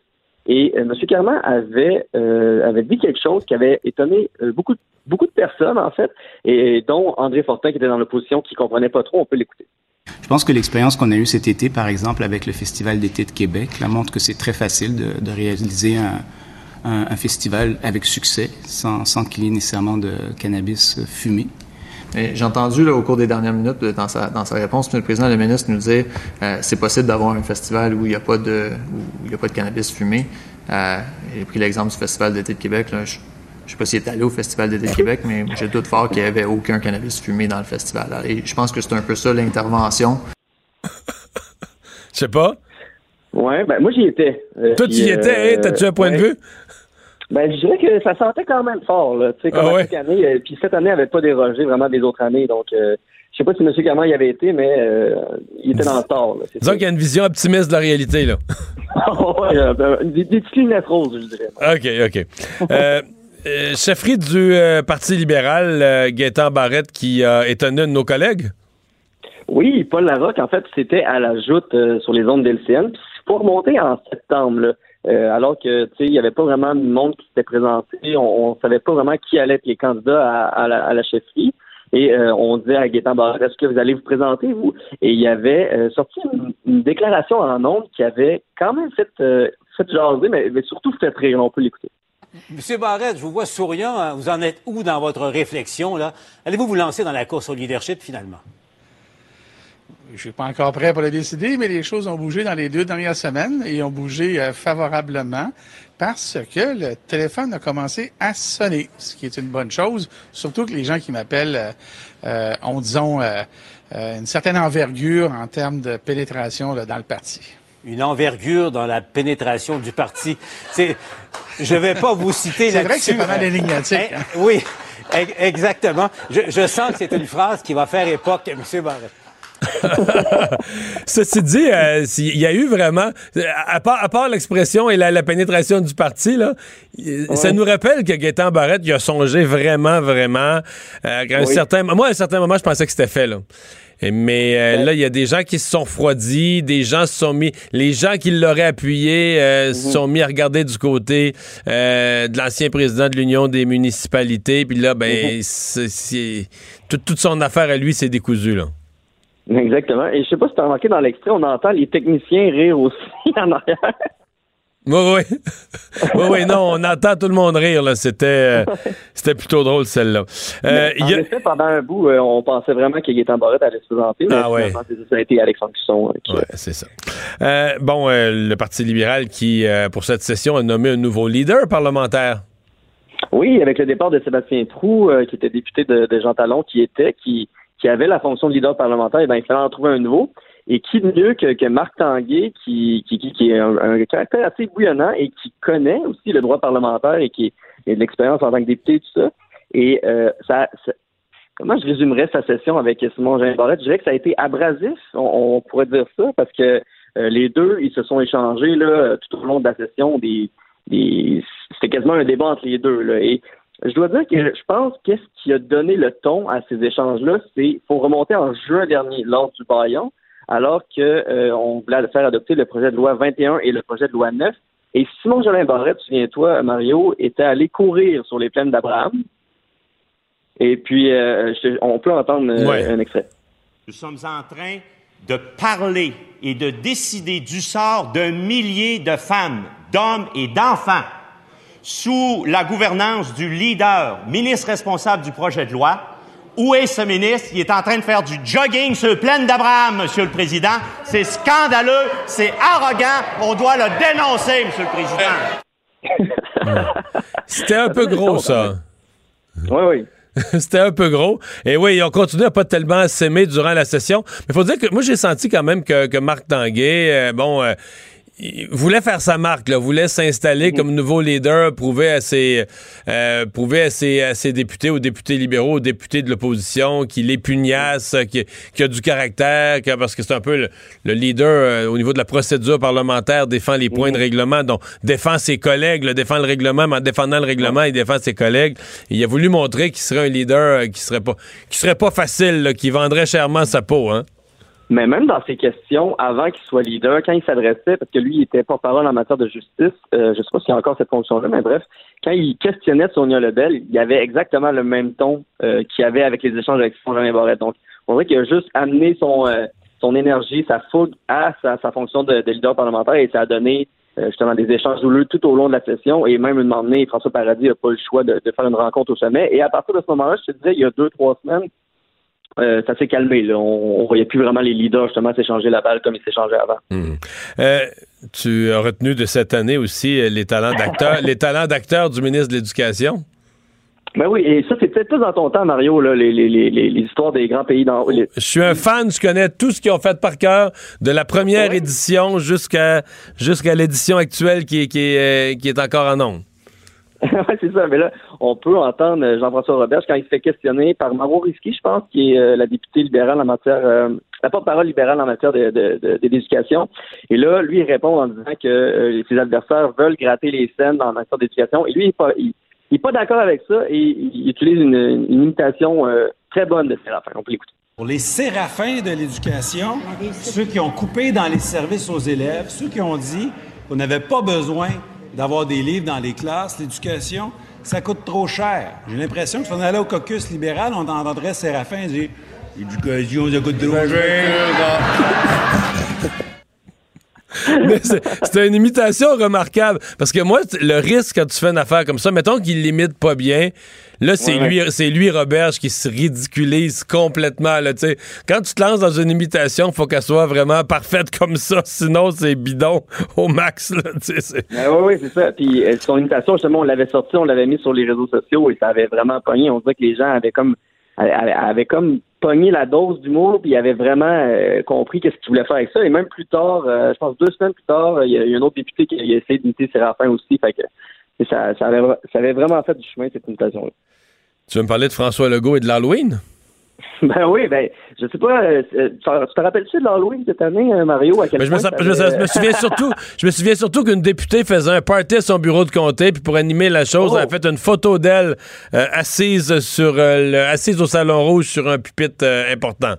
Et euh, M. Carman avait, euh, avait dit quelque chose qui avait étonné euh, beaucoup, beaucoup de personnes, en fait, et dont André Fortin, qui était dans l'opposition, qui comprenait pas trop. On peut l'écouter. Je pense que l'expérience qu'on a eue cet été, par exemple, avec le Festival d'été de Québec, montre que c'est très facile de, réaliser un, festival avec succès, sans, sans qu'il y ait nécessairement de cannabis fumé. Et J'ai entendu là, au cours des dernières minutes, euh, dans sa, dans sa réponse, le président le ministre nous dire euh, c'est possible d'avoir un festival où il n'y a pas de où il y a pas de cannabis fumé. Euh, J'ai pris l'exemple du Festival d'été de Québec. Là. Je ne sais pas s'il est allé au Festival d'été de Québec, mais j'ai le doute fort qu'il n'y avait aucun cannabis fumé dans le festival. Et je pense que c'est un peu ça l'intervention. Je sais pas. Ouais, ben moi j'y étais. Euh, Toi, tu y étais, hein? T'as-tu un point de vue? Ben, je dirais que ça sentait quand même fort, là. Tu sais, comme Ah ouais? chaque année. euh, puis cette année, n'avait pas dérogé vraiment des autres années. Donc, euh, je sais pas si M. Cameron y avait été, mais euh, il était dans le tort, là. Disons qu'il y a une vision optimiste de la réalité, là. ouais, euh, ben, des, des petites lunettes roses, je dirais. OK, OK. Euh, chefferie du Parti libéral, Gaétan Barrette, qui a étonné un de nos collègues? Oui, Paul Larocque, en fait, c'était à la joute sur les zones d'LCN. Puis faut remonter en septembre, là, euh, alors que, tu sais, il n'y avait pas vraiment de monde qui s'était présenté. On ne savait pas vraiment qui allait être les candidats à, à la, à la chefferie. Et euh, on disait à Gaétan Barrette, est-ce que vous allez vous présenter, vous? Et il y avait euh, sorti une, une déclaration en nombre qui avait quand même fait, euh, fait jaser, mais, surtout fait rire. On peut l'écouter. Monsieur Barrette, je vous vois souriant. hein. Vous en êtes où dans votre réflexion, là? Allez-vous vous lancer dans la course au leadership, finalement? Je suis pas encore prêt pour le décider, mais les choses ont bougé dans les deux dernières semaines et ont bougé euh, favorablement parce que le téléphone a commencé à sonner, ce qui est une bonne chose, surtout que les gens qui m'appellent euh, euh, ont, disons, euh, euh, une certaine envergure en termes de pénétration là, dans le parti. Une envergure dans la pénétration du parti. C'est, je vais pas vous citer C'est vrai que là-dessus. c'est pas mal énigmatique, Hein, hein? Oui, e- exactement. Je, je sens que c'est une phrase qui va faire époque, Monsieur Barrette. Ceci dit, euh, il y a eu vraiment, à part, l'expression et la, la pénétration du parti, là, ça nous rappelle que Gaétan Barrette, il a songé vraiment, vraiment. euh, un certain, moi, à un certain moment, je pensais que c'était fait. Là. Mais euh, là, il y a des gens qui se sont refroidis, des gens se sont mis, les gens qui l'auraient appuyé euh, se sont mis à regarder du côté euh, de l'ancien président de l'Union des municipalités. Puis là, ben, c'est- toute- toute son affaire à lui, c'est décousu là. Exactement. Et je sais pas si tu as remarqué dans l'extrait, on entend les techniciens rire aussi en arrière. Oui, oui. oui, oui, non, on entend tout le monde rire, là. C'était, euh, c'était plutôt drôle, celle-là. Euh, en il y a- effet, pendant un bout, euh, on pensait vraiment que Gaétan Barrette allait se présenter, mais Ah ouais. ça a été Alexandre Cusson. euh, qui- Ouais, c'est ça. Bon, le Parti libéral qui, pour cette session, a nommé un nouveau leader parlementaire. Oui, avec le départ de Sébastien Trou, qui était député de, de Jean Talon, qui était, qui, qui avait la fonction de leader parlementaire, eh ben, il fallait en trouver un nouveau. Et qui mieux que, que Marc Tanguay, qui, qui, qui, est un, caractère assez bouillonnant et qui connaît aussi le droit parlementaire et qui a de l'expérience en tant que député tout ça. Et euh, ça, comment je résumerais sa session avec Simon Jean Barrette? Je dirais que ça a été abrasif, on, pourrait dire ça, parce que euh, les deux, ils se sont échangés là, tout au long de la session des, c'était quasiment un débat entre les deux. Je dois dire que je pense qu'est-ce qui a donné le ton à ces échanges-là, c'est faut remonter en juin dernier lors du Bayon, alors que euh, on voulait faire adopter le projet de loi 21 et le projet de loi 9. Et Simon Jolin Barrette, souviens-toi, Mario, était allé courir sur les plaines d'Abraham. Et puis, euh, je- on peut entendre euh, Ouais. un extrait. Nous sommes en train de parler et de décider du sort d'un millier de femmes, d'hommes et d'enfants sous la gouvernance du leader, ministre responsable du projet de loi. Où est ce ministre? Il est en train de faire du jogging sur le plaine d'Abraham, Monsieur le Président. C'est scandaleux, c'est arrogant. On doit le dénoncer, Monsieur le Président. C'était un peu gros, ça. Oui, oui. C'était un peu gros. Et oui, ils ont continué à pas tellement s'aimer durant la session. Mais faut dire que moi, j'ai senti quand même que, que Marc Tanguay, euh, bon, euh, il voulait faire sa marque, là, voulait s'installer comme nouveau leader, prouver à ses, euh, prouver à ses, à ses députés, aux députés libéraux, aux députés de l'opposition, qu'il est pugnace, qu'il qu'il a du caractère, que- parce que c'est un peu le, le leader euh, au niveau de la procédure parlementaire, défend les points de règlement, donc défend ses collègues, là, défend le règlement, mais en défendant le règlement, il défend ses collègues. Et il a voulu montrer qu'il serait un leader euh, qui serait pas, qui serait pas facile, là, qui vendrait chèrement sa peau, hein. Mais même dans ses questions, avant qu'il soit leader, quand il s'adressait, parce que lui, il était porte-parole en matière de justice, euh, je ne sais pas s'il y a encore cette fonction-là, mais bref, quand il questionnait Sonia Lebel, il avait exactement le même ton euh, qu'il avait avec les échanges avec Simon Jean Barrette. Donc, on dirait qu'il a juste amené son, euh, son énergie, sa fougue à sa, sa fonction de, de leader parlementaire et ça a donné euh, justement des échanges houleux tout au long de la session et même une moment donné, François Paradis n'a pas le choix de, de faire une rencontre au sommet. Et à partir de ce moment-là, je te dirais, il y a deux, trois semaines, euh, ça s'est calmé. Là. On, on voyait plus vraiment les leaders justement s'échanger la balle comme ils s'échangeaient avant. Euh, tu as retenu de cette année aussi euh, les talents d'acteur, les talents d'acteur du ministre de l'Éducation. Ben oui, et ça, c'est peut-être plus dans ton temps, Mario, là, les, les, les, les histoires des grands pays dans. les- Je suis un fan, je connais tout ce qu'ils ont fait par cœur, de la première édition jusqu'à jusqu'à l'édition actuelle qui est, qui, qui est encore en ondes. ouais, c'est ça. Mais là, on peut entendre euh, Jean-François Roberge quand il se fait questionner par Maro Risky, je pense, qui est euh, la députée libérale en matière, euh, la porte-parole libérale en matière de, de, de- d'éducation. Et là, lui, il répond en disant que ses adversaires veulent gratter les scènes en matière d'éducation. Et lui, il n'est pas, il, pas d'accord avec ça et il, il utilise une, une imitation très bonne de Séraphin. On peut l'écouter. Pour les séraphins de l'éducation, ceux qui ont coupé dans les services aux élèves, ceux qui ont dit qu'on n'avait pas besoin d'avoir des livres dans les classes, l'éducation, ça coûte trop cher. J'ai l'impression que si on allait au caucus libéral, on entendrait Séraphin dire L'éducation, ça coûte trop cher. C'est une imitation remarquable. Parce que moi, le risque quand tu fais une affaire comme ça, mettons qu'il l'imite pas bien, là, c'est Ouais, lui, c'est lui, Roberge, qui se ridiculise complètement. Là, quand tu te lances dans une imitation, faut qu'elle soit vraiment parfaite comme ça. Sinon, c'est bidon au max. Là, c'est- oui, oui, c'est ça. Puis euh, son imitation, justement, on l'avait sorti, on l'avait mis sur les réseaux sociaux et ça avait vraiment pogné. On dirait que les gens avaient comme avaient, avaient comme pogné la dose d'humour puis ils avaient vraiment euh, compris qu'est-ce qu'ils voulaient faire avec ça. Et même plus tard, euh, je pense deux semaines plus tard, il y, a il y a un autre député qui a essayé d'imiter Séraphin aussi. Fait que ça, avait, ça avait vraiment fait du chemin, cette imitation-là. Tu veux me parler de François Legault et de l'Halloween? Ben oui, ben, je sais pas, euh, euh, tu te- tu te rappelles-tu de l'Halloween cette année, euh, Mario? À quel Mais je, me, point je me- avait- je me souviens surtout, je me souviens surtout qu'une députée faisait un party à son bureau de comté, puis pour animer la chose, Oh. elle a fait une photo d'elle euh, assise sur euh, le- assise au salon rouge sur un pupitre important.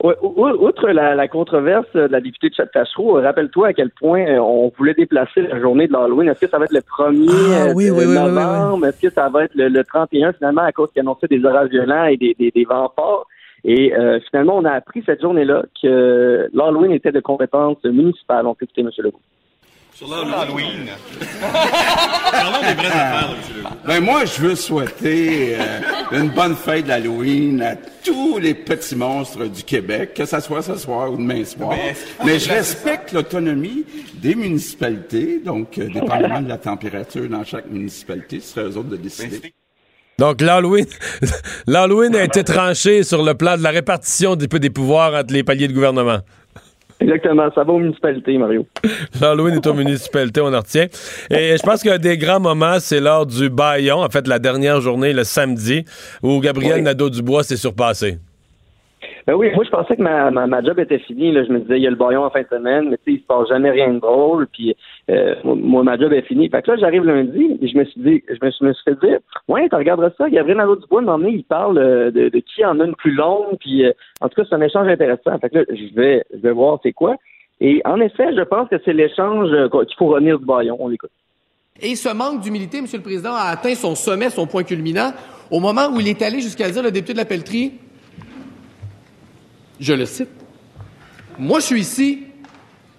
Outre la, la controverse de la députée de Château, rappelle-toi à quel point euh, on voulait déplacer la journée de l'Halloween. Est-ce que ça va être le 1er Ah, euh, oui, oui, oui, oui, novembre? Est-ce que ça va être le, le 31 finalement à cause qu'il annonçait des orages violents et des, des, des vents forts? Et euh, finalement, on a appris cette journée-là que l'Halloween était de compétence municipale. On peut écouter M. Legault. Sur l'Halloween. Parlons des vraies affaires, là, monsieur Legault. Ben moi, je veux souhaiter euh, une bonne fête d'Halloween à tous les petits monstres du Québec, que ça soit ce soir ou demain soir. Mais je respecte l'autonomie des municipalités, donc euh, dépendamment de la température dans chaque municipalité, ce serait eux autres de décider. Donc, l'Halloween, l'Halloween a été tranché sur le plan de la répartition des, des pouvoirs entre les paliers de gouvernement. Exactement, ça va aux municipalités, Mario. L'Halloween est aux municipalités, on en retient. Et je pense qu'un des grands moments, c'est lors du baillon, en fait, la dernière journée, le samedi, où Gabriel Oui. Nadeau-Dubois s'est surpassé. Ben oui, moi je pensais que ma, ma, ma job était finie. Là. Je me disais, il y a le baillon en fin de semaine, mais tu sais, il se passe jamais rien de drôle. Puis euh, moi, ma job est finie. Fait que là, j'arrive lundi et je me suis dit, je me suis, me suis fait dire, ouais, tu regarderas ça, Gabriel Nadeau-Dubois, m'a emmené, il parle euh, de, de qui en a une plus longue. Puis euh, en tout cas, c'est un échange intéressant. Fait que là, je vais, je vais voir c'est quoi. Et en effet, je pense que c'est l'échange euh, qu'il faut revenir du baillon. On l'écoute. Et ce manque d'humilité, Monsieur le Président, a atteint son sommet, son point culminant, au moment où il est allé jusqu'à dire, le député de la Pelletrie, je le cite, Moi, je suis ici,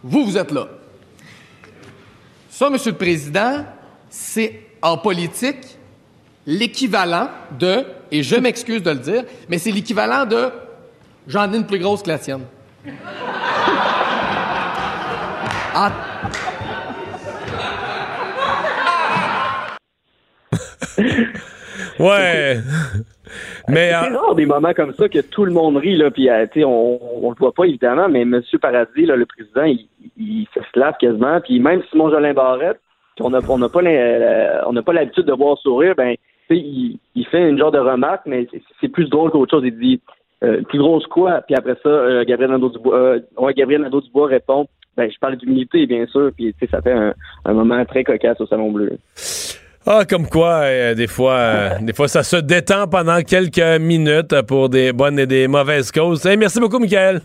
vous, vous êtes là. Ça, Monsieur le Président, c'est en politique l'équivalent de, et je m'excuse de le dire, mais c'est l'équivalent de j'en ai une plus grosse que la tienne. En- Ouais. Mais C'est euh, rare des moments comme ça que tout le monde rit, là, puis euh, tu sais, on, on le voit pas évidemment, mais M. Paradis, là, le président, il, il se lave quasiment, puis même Simon Jolin Barrette, qu'on n'a on n'a pas euh, on n'a pas l'habitude de voir sourire, ben tu sais, il, il fait une genre de remarque, mais c'est- plus drôle qu'autre chose. Il dit euh, plus grosse quoi, puis après ça, euh, Gabriel Nadeau-Dubois, euh, ouais, Gabriel Nadeau-Dubois répond, ben je parle d'humilité bien sûr, puis tu sais, ça fait un, un moment très cocasse au Salon Bleu. Ah, comme quoi, euh, des fois, euh, des fois, ça se détend pendant quelques minutes pour des bonnes et des mauvaises causes. Hey, merci beaucoup, Michael.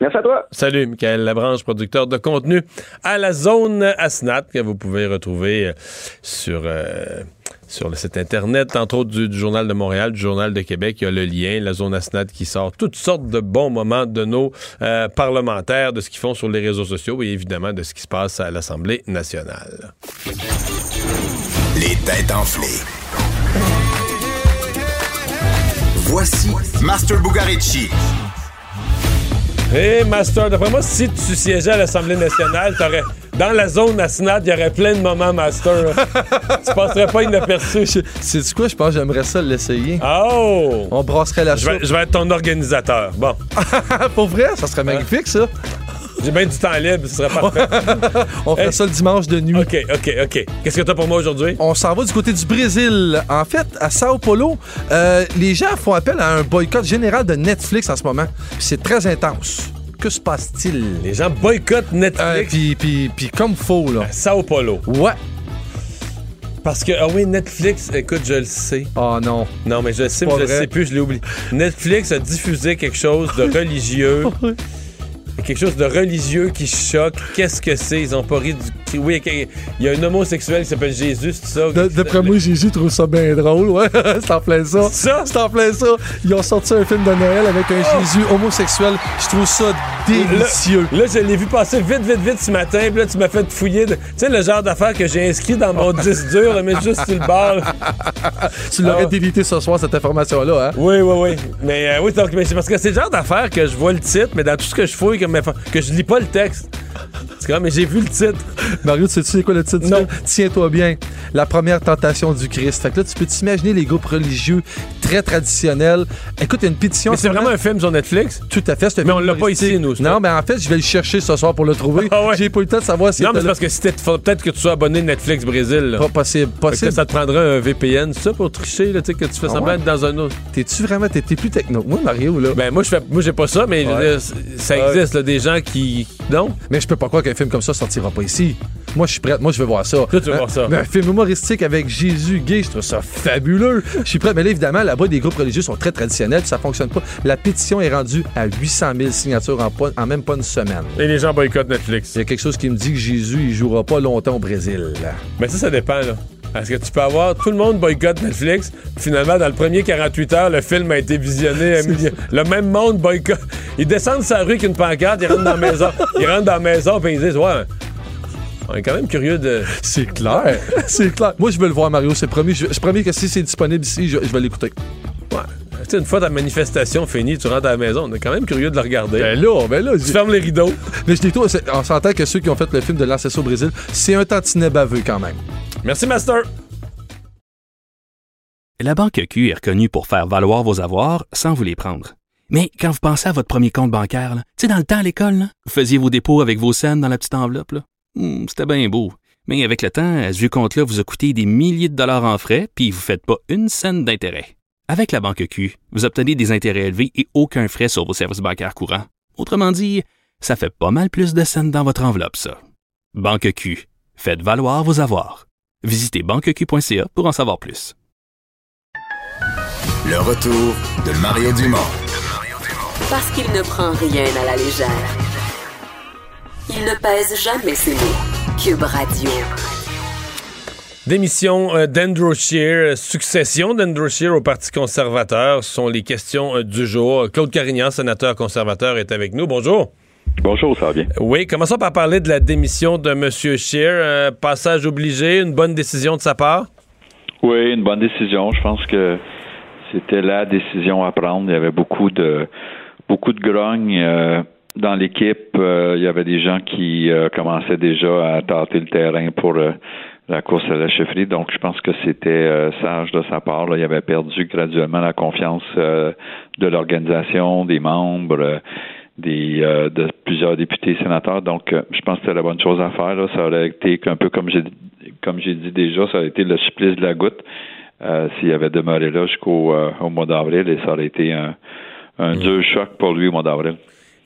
Merci à toi. Salut, Michael Labranche, producteur de contenu à la zone Asnat, que vous pouvez retrouver euh, sur, euh, sur le site Internet, entre autres du, du Journal de Montréal, du Journal de Québec. Il y a le lien, la zone Asnat qui sort toutes sortes de bons moments de nos euh, parlementaires, de ce qu'ils font sur les réseaux sociaux et évidemment de ce qui se passe à l'Assemblée nationale. Les têtes enflées. Voici Master Bugarici. Hé, Master, d'après moi, si tu siégeais à l'Assemblée nationale, t'aurais. Dans la zone Asnat, il y aurait plein de moments, Master. tu passerais pas inaperçu. C'est quoi, je pense que j'aimerais ça l'essayer. Oh! On brasserait la soupe. je vais être ton organisateur. Bon. Pour vrai, ça serait magnifique, ça. J'ai bien du temps libre, ce serait parfait. On fait ça le dimanche de nuit. OK, OK, OK. Qu'est-ce que t'as pour moi aujourd'hui? On s'en va du côté du Brésil. En fait, à Sao Paulo, euh, les gens font appel à un boycott général de Netflix en ce moment. C'est très intense. Que se passe-t-il? Les gens boycottent Netflix. puis, puis, puis comme faux, là. Sao Paulo. Ouais. Parce que, ah oui, Netflix, écoute, je le sais. Oh non. Non, mais je le sais, mais je le sais plus, je l'ai oublié. Netflix a diffusé quelque chose de religieux. Quelque chose de religieux qui choque. Qu'est-ce que c'est? Ils ont pas ri du. Oui, il y a un homosexuel qui s'appelle Jésus, c'est ça? D'après moi, Jésus trouve ça bien drôle, ouais. c'est en plein ça. Ça? C'est en plein ça. Ils ont sorti un film de Noël avec un Jésus homosexuel. Je trouve ça délicieux. Là, je l'ai vu passer vite, vite, vite ce matin. Puis là, tu m'as fait fouiller. de- Tu sais, le genre d'affaires que j'ai inscrit dans mon disque dur, mais juste sur le bord. Tu l'aurais Ah. délité ce soir, cette information-là, hein? Oui, oui, oui. Mais euh, oui, donc, mais c'est parce que c'est le genre d'affaires que je vois le titre, mais dans tout ce que je fouille, que, je lis pas le texte. C'est comme, mais j'ai vu le titre. Mario, tu sais-tu c'est quoi le titre Non. Tiens-toi bien. La première tentation du Christ. Fait que là, tu peux t'imaginer les groupes religieux très traditionnels. Écoute, il y a une pétition. Mais c'est en ce vraiment un film sur Netflix? Tout à fait. c'est un Mais film on l'a pas ici, nous. Non, mais en fait, je vais le chercher ce soir pour le trouver. Ah ouais. J'ai pas eu le temps de savoir si Non, mais c'est parce que faut peut-être que tu sois abonné Netflix Brésil. là. pas possible. Fait que Possible. ça te prendrait un VPN, ça, pour tricher, là, tu sais, que tu fais Ah semblant ouais? d'être dans un autre. T'es-tu vraiment. T'es plus techno? Moi, Mario, là. Ben, moi, je fais, moi, j'ai pas ça, mais Ouais. ça existe, là, des gens qui. Non? Mais je peux pas croire qu'un film comme ça sortira pas ici. Moi, je suis prêt. Moi, je veux voir ça. Toi, tu veux Un- voir ça. Mais un film humoristique avec Jésus gay, je trouve ça fabuleux. Je suis prêt. Mais là, évidemment, là-bas, les groupes religieux sont très traditionnels, puis ça fonctionne pas. La pétition est rendue à 800 000 signatures en, pas- en même pas une semaine. Et les gens boycottent Netflix. Il y a quelque chose qui me dit que Jésus, il jouera pas longtemps au Brésil. Mais ça, ça dépend, là. Parce que tu peux avoir tout le monde boycotte Netflix. Finalement, dans le premier 48 heures, le film a été visionné. à Le même monde boycotte. Ils descendent sa rue avec une pancarte, ils rentrent dans la maison. Ils rentrent dans la maison, puis ils disent Ouais, On est quand même curieux de. C'est clair. c'est clair. Moi, je veux le voir, Mario. C'est promis. Je, je promets que si c'est disponible ici, je, je vais l'écouter. Ouais. Sais, une fois ta manifestation finie, tu rentres à la maison. On est quand même curieux de le regarder. Ben là, ben là. Tu fermes les rideaux. Mais je dis tout, c'est- on s'entend que ceux qui ont fait le film de Lancesso au Brésil, c'est un tantinet baveux quand même. Merci, Master. La Banque Q est reconnue pour faire valoir vos avoirs sans vous les prendre. Mais quand vous pensez à votre premier compte bancaire, tu sais, dans le temps à l'école, vous faisiez vos dépôts avec vos scènes dans la petite enveloppe. là. Hmm, C'était bien beau. Mais avec le temps, à ce vieux compte-là vous a coûté des milliers de dollars en frais, puis vous ne faites pas une scène d'intérêt. Avec la Banque Q, vous obtenez des intérêts élevés et aucun frais sur vos services bancaires courants. Autrement dit, ça fait pas mal plus de scènes dans votre enveloppe, ça. Banque Q. Faites valoir vos avoirs. Visitez banqueq.ca pour en savoir plus. Le retour de Mario Dumont. Parce qu'il ne prend rien à la légère. Il ne pèse jamais ses mots. Cube Radio. Démission euh, d'Andrew Scheer, succession d'Andrew Scheer au Parti conservateur ce sont les questions euh, du jour. Claude Carignan, sénateur conservateur, est avec nous. Bonjour. Bonjour, ça va bien? Oui, commençons par parler de la démission de M. Scheer. Euh, passage obligé, une bonne décision de sa part? Oui, une bonne décision. Je pense que c'était la décision à prendre. Il y avait beaucoup de beaucoup de grogne euh, dans l'équipe. Euh, il y avait des gens qui euh, commençaient déjà à tâter le terrain pour euh, la course à la chefferie. Donc, je pense que c'était euh, sage de sa part. là. Il avait perdu graduellement la confiance euh, de l'organisation, des membres. euh, des euh, de plusieurs députés et sénateurs. Donc, euh, je pense que c'était la bonne chose à faire. là. Ça aurait été un peu comme j'ai comme j'ai dit déjà, ça aurait été le supplice de la goutte euh, s'il avait demeuré là jusqu'au euh, au mois d'avril et ça aurait été un, un dur choc pour lui au mois d'avril.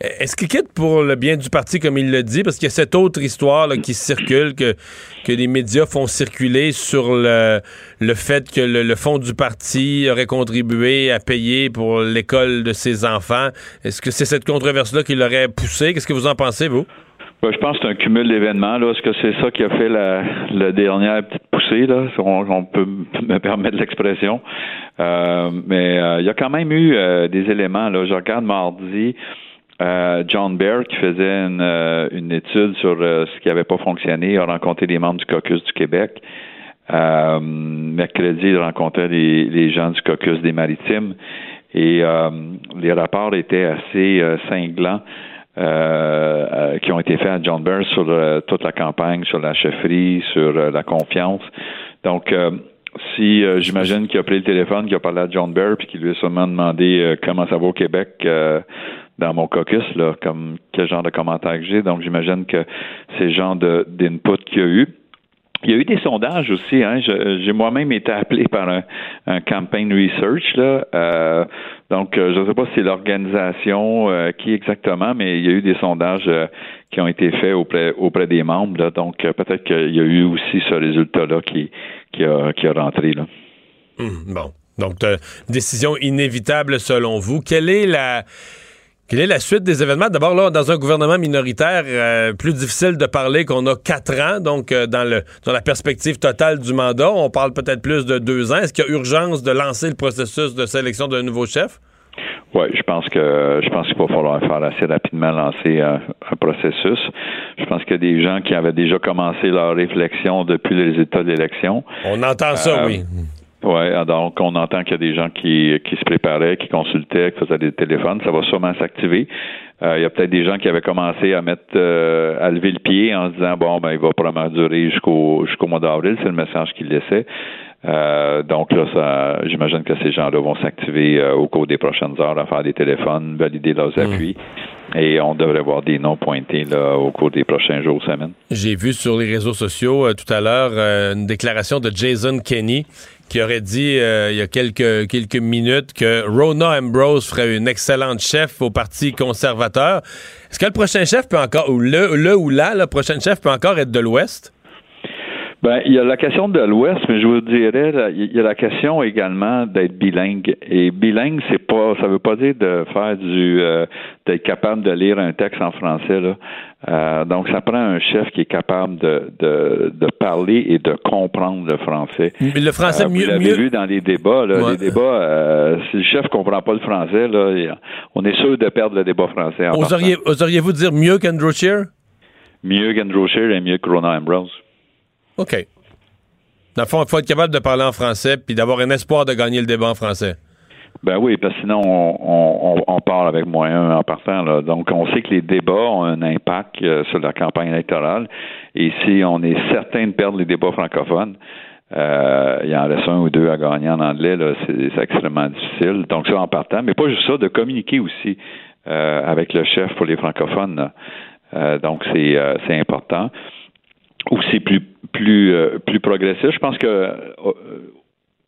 Est-ce qu'il quitte pour le bien du parti, comme il le dit? Parce qu'il y a cette autre histoire là, qui circule, que, que les médias font circuler sur le, le fait que le, le fonds du parti aurait contribué à payer pour l'école de ses enfants. Est-ce que c'est cette controverse-là qui l'aurait poussé? Qu'est-ce que vous en pensez, vous? Ben, je pense que c'est un cumul d'événements. Est-ce que c'est ça qui a fait la, la dernière petite poussée, là, si on, on peut me permettre l'expression. Euh, mais euh, il y a quand même eu euh, des éléments. Là. Je regarde mardi euh, John Baird qui faisait une, euh, une étude sur euh, ce qui n'avait pas fonctionné, a rencontré des membres du caucus du Québec. Euh, mercredi, il rencontrait les, les gens du caucus des maritimes et les rapports étaient assez cinglants. qui ont été faits à John Baird sur toute la campagne, sur la chefferie, sur la confiance. Donc, si j'imagine qu'il a pris le téléphone, qu'il a parlé à John Baird, puis qu'il lui a sûrement demandé comment ça va au Québec euh, dans mon caucus, là, comme quel genre de commentaires que j'ai. Donc, j'imagine que c'est le genre d'input qu'il y a eu. Il y a eu des sondages aussi. Hein. J'ai moi-même été appelé par un, campaign research. Là. Euh, donc, euh, je ne sais pas si c'est l'organisation euh, qui exactement, mais il y a eu des sondages qui ont été faits auprès, auprès des membres. Là. Donc, peut-être qu'il y a eu aussi ce résultat-là qui, qui, a, qui a rentré. Là. Hum, bon. Donc, décision inévitable selon vous. Quelle est la. Quelle est la suite des événements? D'abord, là, dans un gouvernement minoritaire, euh, plus difficile de parler qu'on a quatre ans, donc euh, dans, le, dans la perspective totale du mandat, on parle peut-être plus de deux ans. Est-ce qu'il y a urgence de lancer le processus de sélection d'un nouveau chef? Oui, je pense que je pense qu'il va falloir faire assez rapidement lancer un, un processus. Je pense qu'il y a des gens qui avaient déjà commencé leur réflexion depuis les résultats de l'élection. On entend ça, Euh, oui. Oui, donc on entend qu'il y a des gens qui, qui se préparaient, qui consultaient, qui faisaient des téléphones. Ça va sûrement s'activer. Euh, il y a peut-être des gens qui avaient commencé à mettre euh, à lever le pied en se disant bon ben il va probablement durer jusqu'au jusqu'au mois d'avril, c'est le message qu'il laissait. Euh, donc là, ça, j'imagine que ces gens-là vont s'activer euh, au cours des prochaines heures à faire des téléphones, valider leurs appuis, et on devrait voir des noms pointés là au cours des prochains jours, semaines. J'ai vu sur les réseaux sociaux euh, tout à l'heure euh, une déclaration de Jason Kenney qui aurait dit euh, il y a quelques, quelques minutes que Rona Ambrose ferait une excellente chef au Parti conservateur. Est-ce que le prochain chef peut encore, ou le, le ou la, le prochain chef peut encore être de l'Ouest? Ben, il y a la question de l'Ouest, mais je vous dirais, là, il y a la question également d'être bilingue. Et bilingue, c'est pas, ça veut pas dire de faire du, euh, d'être capable de lire un texte en français. Là. Euh, donc, ça prend un chef qui est capable de, de, de parler et de comprendre le français. Mais le français Euh, mieux- Vous l'avez mieux- vu dans les débats. Là, Ouais. Les débats, euh, si le chef comprend pas le français, là, on est sûr de perdre le débat français. Oseriez- Oseriez-vous dire mieux qu'Andrew Scheer? mieux qu'Andrew Scheer et mieux que Rona Ambrose. OK. Dans le fond, il faut être capable de parler en français puis d'avoir un espoir de gagner le débat en français. Ben oui, parce que sinon, on, parle avec moyen en partant. Là. Donc, on sait que les débats ont un impact euh, sur la campagne électorale. Et si on est certain de perdre les débats francophones, euh, il y en reste un ou deux à gagner en anglais, c'est, extrêmement difficile. Donc, ça en partant. Mais pas juste ça, de communiquer aussi euh, avec le chef pour les francophones. Euh, donc, c'est important. Ou c'est plus plus euh, plus progressif. Je pense que euh,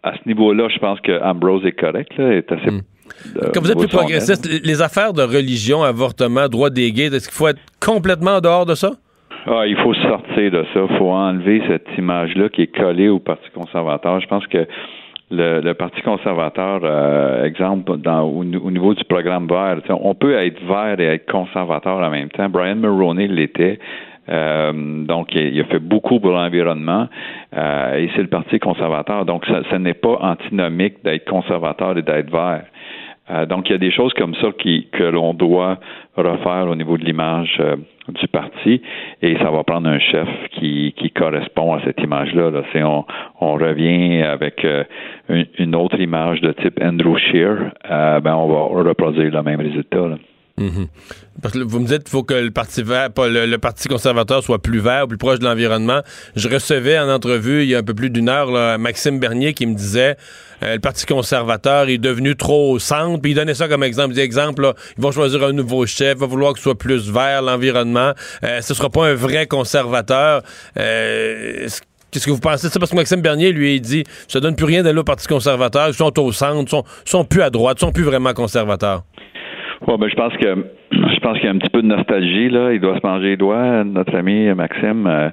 à ce niveau-là, je pense que Ambrose est correct, là, est assez. euh, Quand vous êtes plus progressiste, les affaires de religion, avortement, droit des gays, est-ce qu'il faut être complètement en dehors de ça? Ah, il faut sortir de ça. Il faut enlever cette image-là qui est collée au Parti conservateur. Je pense que le, le Parti conservateur, euh, exemple, dans, au, au niveau du programme vert, on peut être vert et être conservateur en même temps. Brian Mulroney l'était. Euh, donc, il, a fait beaucoup pour l'environnement euh, et c'est le Parti conservateur. Donc, ça- n'est pas antinomique d'être conservateur et d'être vert. Euh, donc, il y a des choses comme ça qui, que l'on doit refaire au niveau de l'image euh, du parti et ça va prendre un chef qui, qui correspond à cette image-là. Là. On, on revient avec euh, une, une autre image de type Andrew Scheer, euh, ben on va reproduire le même résultat. là. Mhm. Parce que vous me dites qu'il faut que le Parti vert, pas le, Parti conservateur soit plus vert, plus proche de l'environnement. Je recevais en entrevue il y a un peu plus d'une heure là, Maxime Bernier qui me disait euh, le Parti conservateur est devenu trop au centre. Puis il donnait ça comme exemple. Il disait exemple, là, ils vont choisir un nouveau chef, va vouloir que ce soit plus vert l'environnement. Euh, ce sera pas un vrai conservateur. Euh, est-ce- Qu'est-ce que vous pensez de ça? Parce que Maxime Bernier, lui, il dit ça donne plus rien d'aller au Parti conservateur. Ils sont au centre, ils sont, sont plus à droite, ils sont plus vraiment conservateurs. Ouais, ben, je pense que je pense qu'il y a un petit peu de nostalgie là. Il doit se manger les doigts, notre ami Maxime, euh,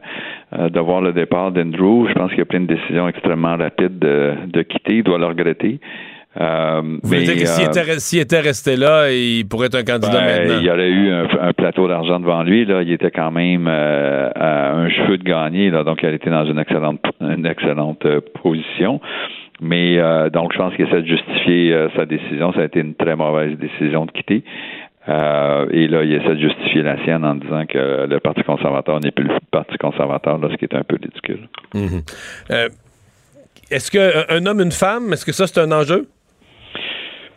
euh, de voir le départ d'Andrew. Je pense qu'il a pris une décision extrêmement rapide de, de quitter. Il doit le regretter. Euh, Vous voulez dire que s'il euh, était, s'il était resté là, il pourrait être un candidat ben, maintenant? il y aurait eu un, un plateau d'argent devant lui. Là. Il était quand même euh, à un cheveu de gagner. Là. Donc, il était dans une excellente, une excellente euh, position. Mais euh, donc, je pense qu'il essaie de justifier euh, sa décision. Ça a été une très mauvaise décision de quitter. Euh, et là, il essaie de justifier la sienne en disant que le Parti conservateur n'est plus le Parti conservateur, là, ce qui est un peu ridicule. Mhm. Est-ce qu'un homme, une femme, est-ce que ça, c'est un enjeu?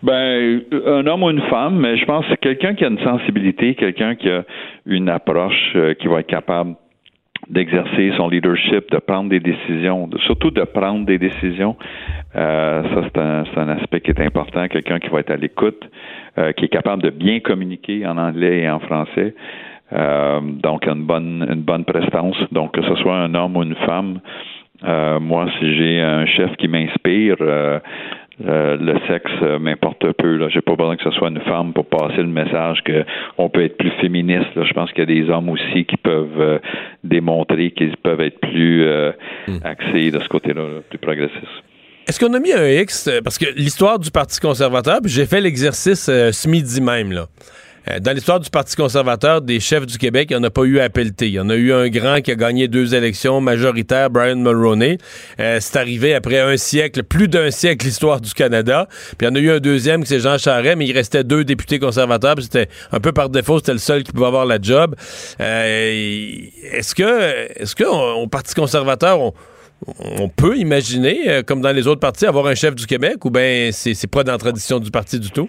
Ben, un homme ou une femme, mais je pense que c'est quelqu'un qui a une sensibilité, quelqu'un qui a une approche qui va être capable d'exercer son leadership, de prendre des décisions, surtout de prendre des décisions. Euh, ça, c'est un, un aspect qui est important. Quelqu'un qui va être à l'écoute, euh, qui est capable de bien communiquer en anglais et en français. Euh, donc, une bonne, une bonne prestance. Donc, que ce soit un homme ou une femme, moi, si j'ai un chef qui m'inspire, euh, le sexe euh, m'importe peu. Là, j'ai pas besoin que ce soit une femme pour passer le message que on peut être plus féministe. Là. Je pense qu'il y a des hommes aussi qui peuvent euh, démontrer qu'ils peuvent être plus euh, axés de ce côté-là, là, plus progressistes. Est-ce qu'on a mis un X? Parce que l'histoire du Parti conservateur, puis j'ai fait l'exercice ce midi même, là. Euh, Dans l'histoire du Parti conservateur, des chefs du Québec, il n'y en a pas eu à pelleter. Il y en a eu un grand qui a gagné deux élections majoritaires, Brian Mulroney. Euh, c'est arrivé après un siècle, plus d'un siècle, l'histoire du Canada. Puis il y en a eu un deuxième, c'est Jean Charest, mais il restait deux députés conservateurs. C'était un peu par défaut, c'était le seul qui pouvait avoir la job. Euh, est-ce que, est-ce que au Parti conservateur, on, on peut imaginer, comme dans les autres partis, avoir un chef du Québec ou bien c'est pas dans la tradition du parti du tout?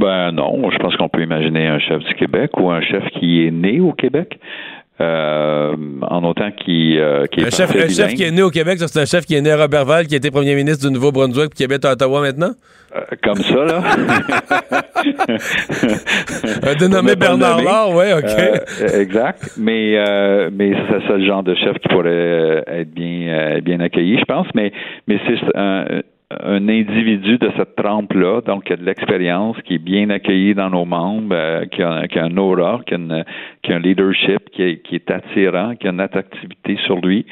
Ben non, je pense qu'on peut imaginer un chef du Québec ou un chef qui est né au Québec. euh, en autant qu'il euh, qu'il est Un chef, un chef qui est né au Québec, c'est un chef qui est né à Robertval, qui a été premier ministre du Nouveau-Brunswick puis qui habite à Ottawa maintenant? Euh, comme ça, là. Un dénommé Bernard. Laure, ouais, OK. Exact. Mais mais c'est ça le genre de chef qui pourrait être bien bien accueilli, je pense. Mais mais c'est un, un individu de cette trempe-là, donc qui a de l'expérience, qui est bien accueilli dans nos membres, euh, qui, a, qui a un aura, qui a, un leadership, qui est, attirant, qui a une attractivité sur lui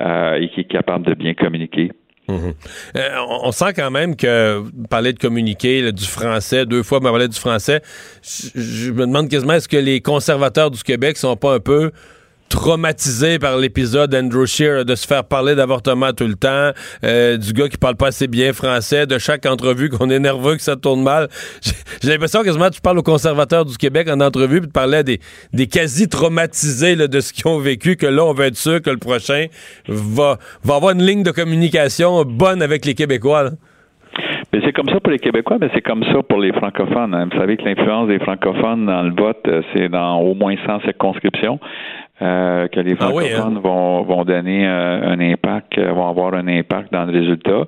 euh, et qui est capable de bien communiquer. Mhm. Euh, on, sent quand même que vous parlez de communiquer, du français, deux fois, parlé du français. Je, je me demande quasiment est-ce que les conservateurs du Québec sont pas un peu traumatisés par l'épisode Andrew Shear de se faire parler d'avortement tout le temps, euh, du gars qui parle pas assez bien français, de chaque entrevue qu'on est nerveux, que ça tourne mal. J'ai- l'impression quasiment que tu parles aux conservateurs du Québec en entrevue puis parler à des, des quasi-traumatisés de ce qu'ils ont vécu, que là, on va être sûr que le prochain va, va avoir une ligne de communication bonne avec les Québécois. là. Mais c'est comme ça pour les Québécois, mais c'est comme ça pour les francophones. hein. Vous savez que l'influence des francophones dans le vote, euh, c'est dans au moins 100 circonscriptions. Euh, que les Ah oui, francophones hein? vont, vont donner euh, un impact, euh, vont avoir un impact dans le résultat.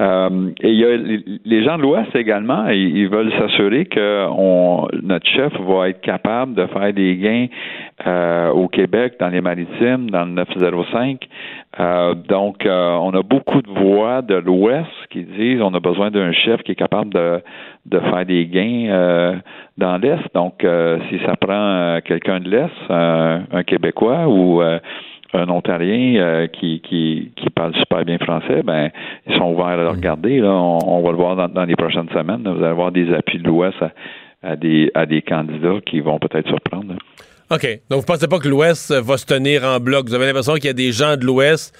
Euh, et il y a les- gens de l'Ouest également, ils, veulent s'assurer que on, notre chef va être capable de faire des gains euh, au Québec, dans les maritimes, dans le 905. Euh, donc, on a beaucoup de voix de l'Ouest qui disent on a besoin d'un chef qui est capable de, de faire des gains dans l'Est. Donc, si ça prend quelqu'un de l'Est, un Québécois ou un Ontarien euh, qui, qui, qui parle super bien français, ben ils sont ouverts à le regarder. Là. On, va le voir dans, les prochaines semaines. Vous allez avoir des appuis de l'Ouest à, des, à des candidats qui vont peut-être surprendre. OK. Donc, vous pensez pas que l'Ouest va se tenir en bloc? Vous avez l'impression qu'il y a des gens de l'Ouest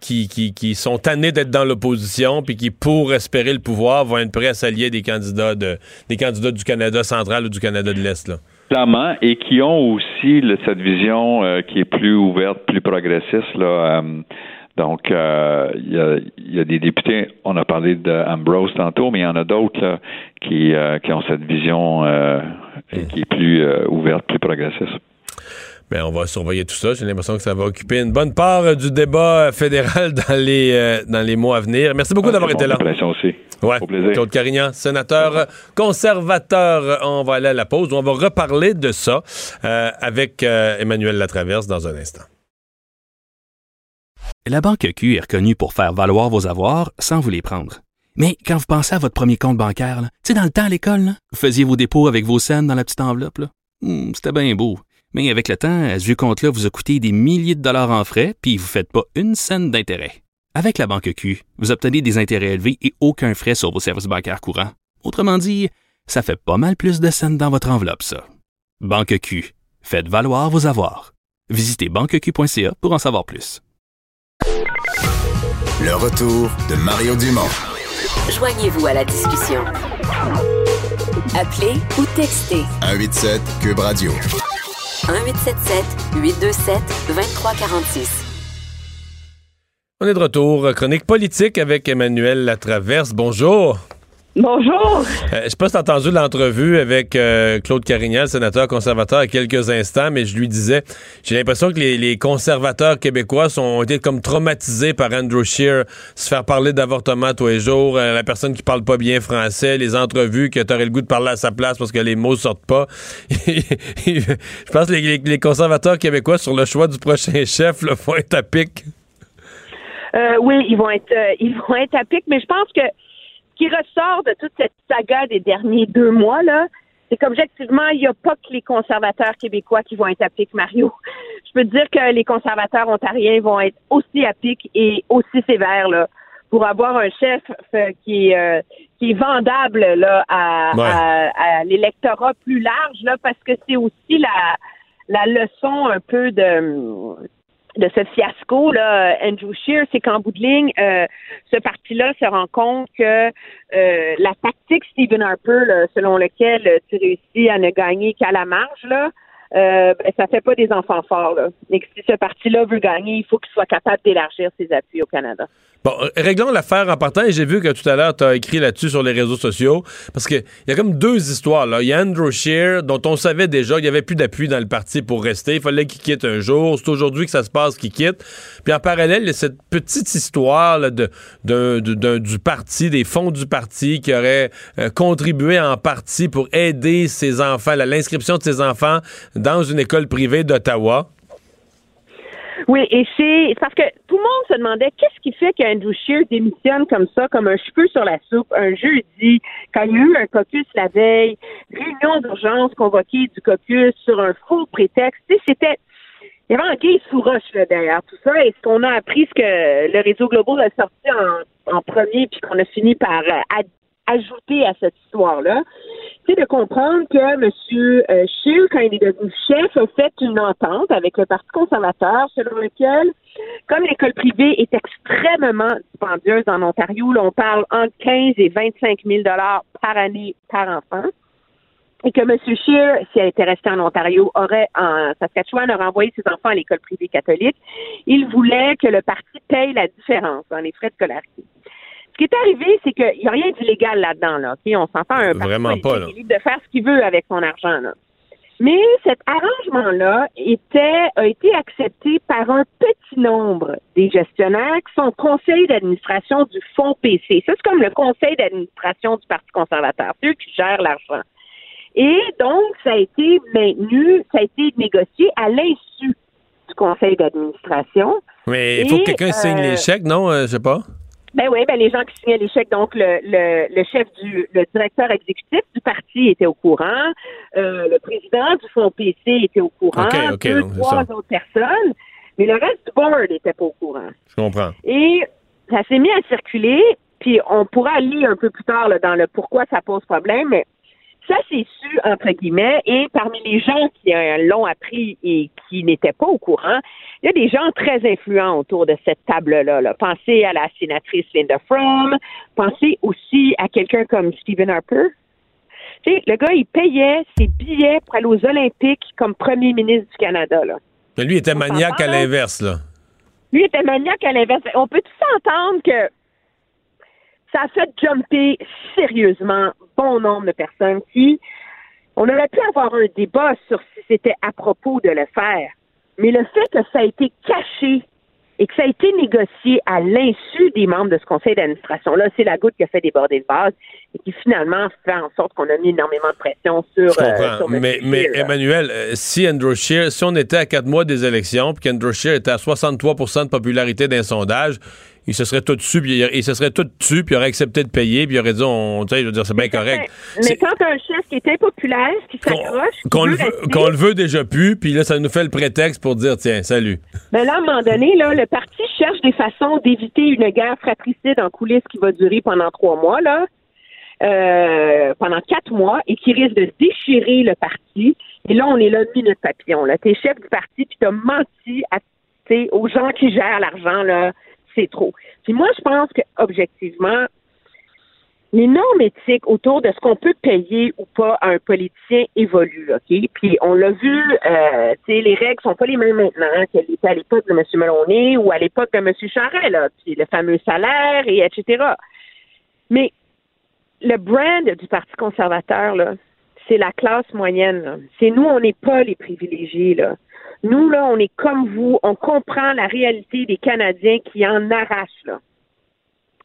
qui, qui, qui sont tannés d'être dans l'opposition puis qui, pour espérer le pouvoir, vont être prêts à s'allier des candidats de des candidats du Canada central ou du Canada de l'Est. là? Clairement, et qui ont aussi cette vision euh, qui est plus ouverte, plus progressiste. Là, euh, donc, euh, il y, a, il y a des députés, on a parlé d'Ambrose tantôt, mais il y en a d'autres qui, qui ont cette vision et qui est plus ouverte, plus progressiste. Ben, on va surveiller tout ça. J'ai l'impression que ça va occuper une bonne part du débat fédéral dans les, dans les mois à venir. Merci beaucoup Ah, d'avoir été là. aussi. Ouais. Au plaisir. Claude Carignan, sénateur conservateur. On va aller à la pause. On va reparler de ça euh, avec euh, Emmanuel Latraverse dans un instant. La Banque Q est reconnue pour faire valoir vos avoirs sans vous les prendre. Mais quand vous pensez à votre premier compte bancaire, tu sais, dans le temps à l'école, vous faisiez vos dépôts avec vos scènes dans la petite enveloppe. Hmm, C'était bien beau. Mais avec le temps, à ce vieux compte-là vous a coûté des milliers de dollars en frais, puis vous ne faites pas une scène d'intérêt. Avec la Banque Q, vous obtenez des intérêts élevés et aucun frais sur vos services bancaires courants. Autrement dit, ça fait pas mal plus de scènes dans votre enveloppe, ça. Banque Q. Faites valoir vos avoirs. Visitez banqueq.ca pour en savoir plus. Le retour de Mario Dumont. Joignez-vous à la discussion. Appelez ou textez 187 Cube Radio. 1877 827 2346. On est de retour. Chronique politique avec Emmanuel Latraverse. Bonjour. Bonjour. Euh, je sais pas si entendu l'entrevue avec euh, Claude Carignan, le sénateur conservateur, il y a quelques instants, mais je lui disais, j'ai l'impression que les, les conservateurs québécois sont, ont été comme traumatisés par Andrew Scheer, se faire parler d'avortement tous les jours, euh, la personne qui parle pas bien français, les entrevues que t'aurais le goût de parler à sa place parce que les mots sortent pas. je pense que les, les- les conservateurs québécois sur le choix du prochain chef là, vont être à pic. Euh, oui, ils vont être euh, ils vont être à pic, mais je pense que ce qui ressort de toute cette saga des derniers deux mois, là, c'est qu'objectivement, il n'y a pas que les conservateurs québécois qui vont être à pic, Mario. Je peux te dire que les conservateurs ontariens vont être aussi à pic et aussi sévères là, pour avoir un chef euh, qui est euh, qui est vendable là à, Ouais. à- à l'électorat plus large là, parce que c'est aussi la la leçon un peu de de ce fiasco là, Andrew Scheer, c'est qu'en bout de ligne, euh, ce parti-là se rend compte que euh, la tactique Stephen Harper, là, selon lequel euh, tu réussis à ne gagner qu'à la marge, là, euh, ben, ça fait pas des enfants forts. Là. Que si ce parti-là veut gagner, il faut qu'il soit capable d'élargir ses appuis au Canada. Bon, euh, réglons l'affaire en partant. J'ai vu que tout à l'heure, tu as écrit là-dessus sur les réseaux sociaux. Parce qu'il y a comme deux histoires. Il y a Andrew Scheer, dont on savait déjà qu'il n'y avait plus d'appui dans le parti pour rester. Il fallait qu'il quitte un jour. C'est aujourd'hui que ça se passe qu'il quitte. Puis en parallèle, il y a cette petite histoire de, du parti, des fonds du parti qui auraient euh, contribué en partie pour aider ses enfants, l'inscription de ses enfants dans une école privée d'Ottawa. Oui, et c'est parce que tout le monde se demandait qu'est-ce qui fait qu'Andrew Scheer démissionne comme ça, comme un cheveu sur la soupe, un jeudi, quand il y a eu un caucus la veille, réunion d'urgence convoquée du caucus sur un faux prétexte. C'était. Il y avait un gay sous roche là, derrière tout ça. Et ce qu'on a appris, ce que le réseau Global a sorti en, premier, puis qu'on a fini par euh, ajouter à cette histoire-là, c'est de comprendre que M. Scheer, quand il est devenu chef, a fait une entente avec le Parti conservateur selon lequel, comme l'école privée est extrêmement dispendieuse en Ontario, là, on parle entre 15 et 25 000 dollars par année par enfant, et que M. Scheer, s'il était resté en Ontario, aurait, en Saskatchewan, aurait envoyé ses enfants à l'école privée catholique. Il voulait que le parti paye la différence dans les frais de scolarité. Ce qui est arrivé, c'est qu'il n'y a rien d'illégal là-dedans, là. OK? On s'entend un Vraiment pas, là. est libre de faire ce qu'il veut avec son argent, là. Mais cet arrangement-là était, a été accepté par un petit nombre des gestionnaires qui sont conseil d'administration du fonds PC. Ça, c'est comme le conseil d'administration du Parti conservateur. C'est eux qui gèrent l'argent. Et donc, ça a été maintenu, ça a été négocié à l'insu du conseil d'administration. Mais il faut Et, que quelqu'un signe euh, les chèques, non? Euh, je sais pas? Ben oui, ben les gens qui signaient les chèques, donc le, le, le chef du le directeur exécutif du parti était au courant, euh, le président du fonds PC était au courant, OK, OK, deux, trois ça. autres personnes, mais le reste du board n'était pas au courant. Je comprends. Et ça s'est mis à circuler, puis on pourra lire un peu plus tard là, dans le pourquoi ça pose problème, mais ça c'est su, entre guillemets, et parmi les gens qui euh, l'ont appris et qui n'étaient pas au courant, il y a des gens très influents autour de cette table-là. là. Pensez à la sénatrice Linda Fromm, pensez aussi à quelqu'un comme Stephen Harper. Le gars, il payait ses billets pour aller aux Olympiques comme premier ministre du Canada. Là. Mais lui était maniaque à l'inverse, là. Lui était maniaque à l'inverse. On peut tous entendre que ça a fait jumper sérieusement bon nombre de personnes qui, on aurait pu avoir un débat sur si c'était à propos de le faire. Mais le fait que ça a été caché et que ça a été négocié à l'insu des membres de ce conseil d'administration-là, c'est la goutte qui a fait déborder le vase et qui finalement fait en sorte qu'on a mis énormément de pression sur, Je euh, comprends. sur mais, mais Scheer, là. Emmanuel, euh, si Andrew Scheer, si on était à quatre mois des élections, puis qu'Andrew Scheer était à 63% de popularité d'un sondage, il se serait tout dessus, puis il, il se serait tout dessus, puis il aurait accepté de payer, puis il aurait dit, on, je veux dire, c'est bien correct. Mais quand t'as un chef qui est impopulaire, qui s'accroche, Qu'on veut le, le veut déjà plus, puis là, ça nous fait le prétexte pour dire, tiens, salut. Ben là, à un moment donné, là, le parti cherche des façons d'éviter une guerre fratricide en coulisses qui va durer pendant trois mois, là, euh, pendant quatre mois, et qui risque de déchirer le parti. Et là, on est là minute papillon. Là, t'es chef du parti, puis t'as menti à, aux gens qui gèrent l'argent, là, c'est trop. Puis moi, je pense que objectivement, les normes éthiques autour de ce qu'on peut payer ou pas à un politicien évoluent, OK? Puis on l'a vu, euh, tu sais, les règles sont pas les mêmes maintenant qu'elles étaient à l'époque de M. Meloni ou à l'époque de M. Charest, là, puis le fameux salaire et etc. Mais le brand du Parti conservateur, là, c'est la classe moyenne. C'est nous, on n'est pas les privilégiés, là. Nous, là, on est comme vous, on comprend la réalité des Canadiens qui en arrachent, là.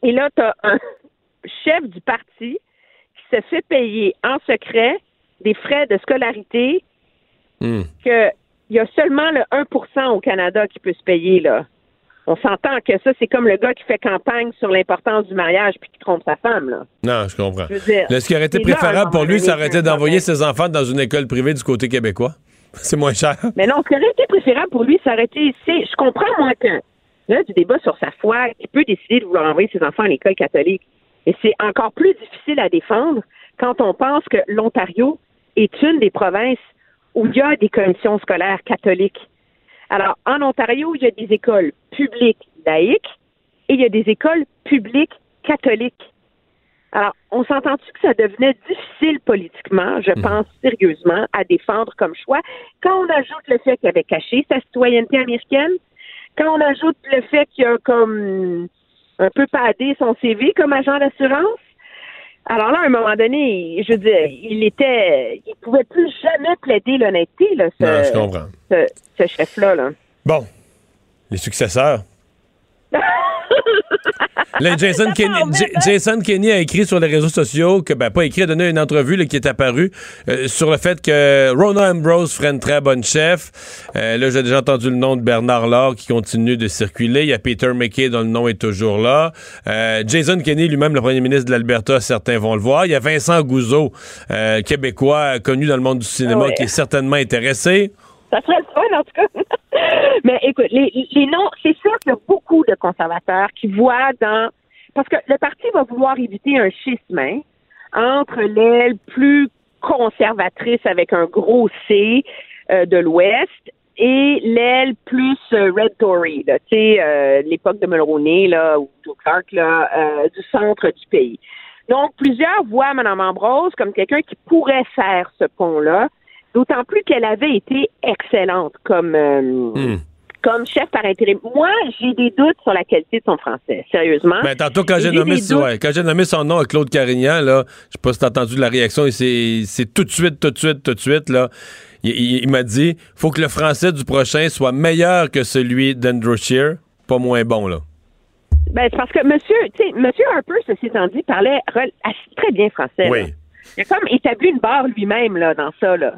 Et là, tu as un chef du parti qui se fait payer en secret des frais de scolarité que il y a seulement le 1% au Canada qui peut se payer, là. On s'entend que ça, c'est comme le gars qui fait campagne sur l'importance du mariage puis qui trompe sa femme, là. Non, je comprends. Je veux dire, Là, ce qui aurait été là, préférable pour lui, ça aurait été d'envoyer ses enfants dans une école privée du côté québécois? C'est moins cher. Mais non, qui aurait été préférable pour lui, ça été, c'est, je comprends, moi, que, là, du débat sur sa foi, il peut décider de vouloir envoyer ses enfants à l'école catholique. Et c'est encore plus difficile à défendre quand on pense que l'Ontario est une des provinces où il y a des commissions scolaires catholiques. Alors, en Ontario, il y a des écoles publiques laïques et il y a des écoles publiques catholiques. Alors, on s'entend-tu que ça devenait difficile politiquement, je pense sérieusement, à défendre comme choix, quand on ajoute le fait qu'il avait caché sa citoyenneté américaine, quand on ajoute le fait qu'il a comme un peu padé son CV comme agent d'assurance. Alors là, à un moment donné, je veux dire, il était, il pouvait plus jamais plaider l'honnêteté, là, ce, Non, je comprends. ce, ce chef-là, là. Bon, les successeurs. Là, Jason, Kenney, J- Jason Kenney a écrit sur les réseaux sociaux que, ben, pas écrit, a donné une entrevue là, qui est apparue euh, sur le fait que Rona Ambrose ferait une très bonne chef. Euh, là, j'ai déjà entendu le nom de Bernard Laure qui continue de circuler. Il y a Peter McKay dont le nom est toujours là. Euh, Jason Kenney lui-même, le premier ministre de l'Alberta, certains vont le voir. Il y a Vincent Gouzeau, québécois connu dans le monde du cinéma, Ouais. qui est certainement intéressé. Ça serait le fun, en tout cas. Mais écoute, les, les noms, c'est sûr qu'il y a beaucoup de conservateurs qui voient dans. Parce que le parti va vouloir éviter un schisme hein, entre l'aile plus conservatrice avec un gros C euh, de l'Ouest et l'aile plus euh, Red Tory, tu sais, euh, l'époque de Mulroney, là, ou Joe Clark, là, euh, du centre du pays. Donc, plusieurs voient Mme Ambrose comme quelqu'un qui pourrait faire ce pont-là, d'autant plus qu'elle avait été excellente comme, euh, Hmm. comme chef par intérim. Moi, j'ai des doutes sur la qualité de son français, sérieusement. Ben, tantôt, quand j'ai nommé, ouais, quand j'ai nommé son nom à Claude Carignan, là, je sais pas si t'as entendu la réaction, c'est tout de suite, tout de suite, tout de suite, là. Il, il- il m'a dit, faut que le français du prochain soit meilleur que celui d'Andrew Shear, pas moins bon, là. Ben, c'est parce que monsieur, tu sais, monsieur Harper, ceci étant dit, parlait très bien français. Oui. là. Il a comme établi une barre lui-même, là, dans ça, là.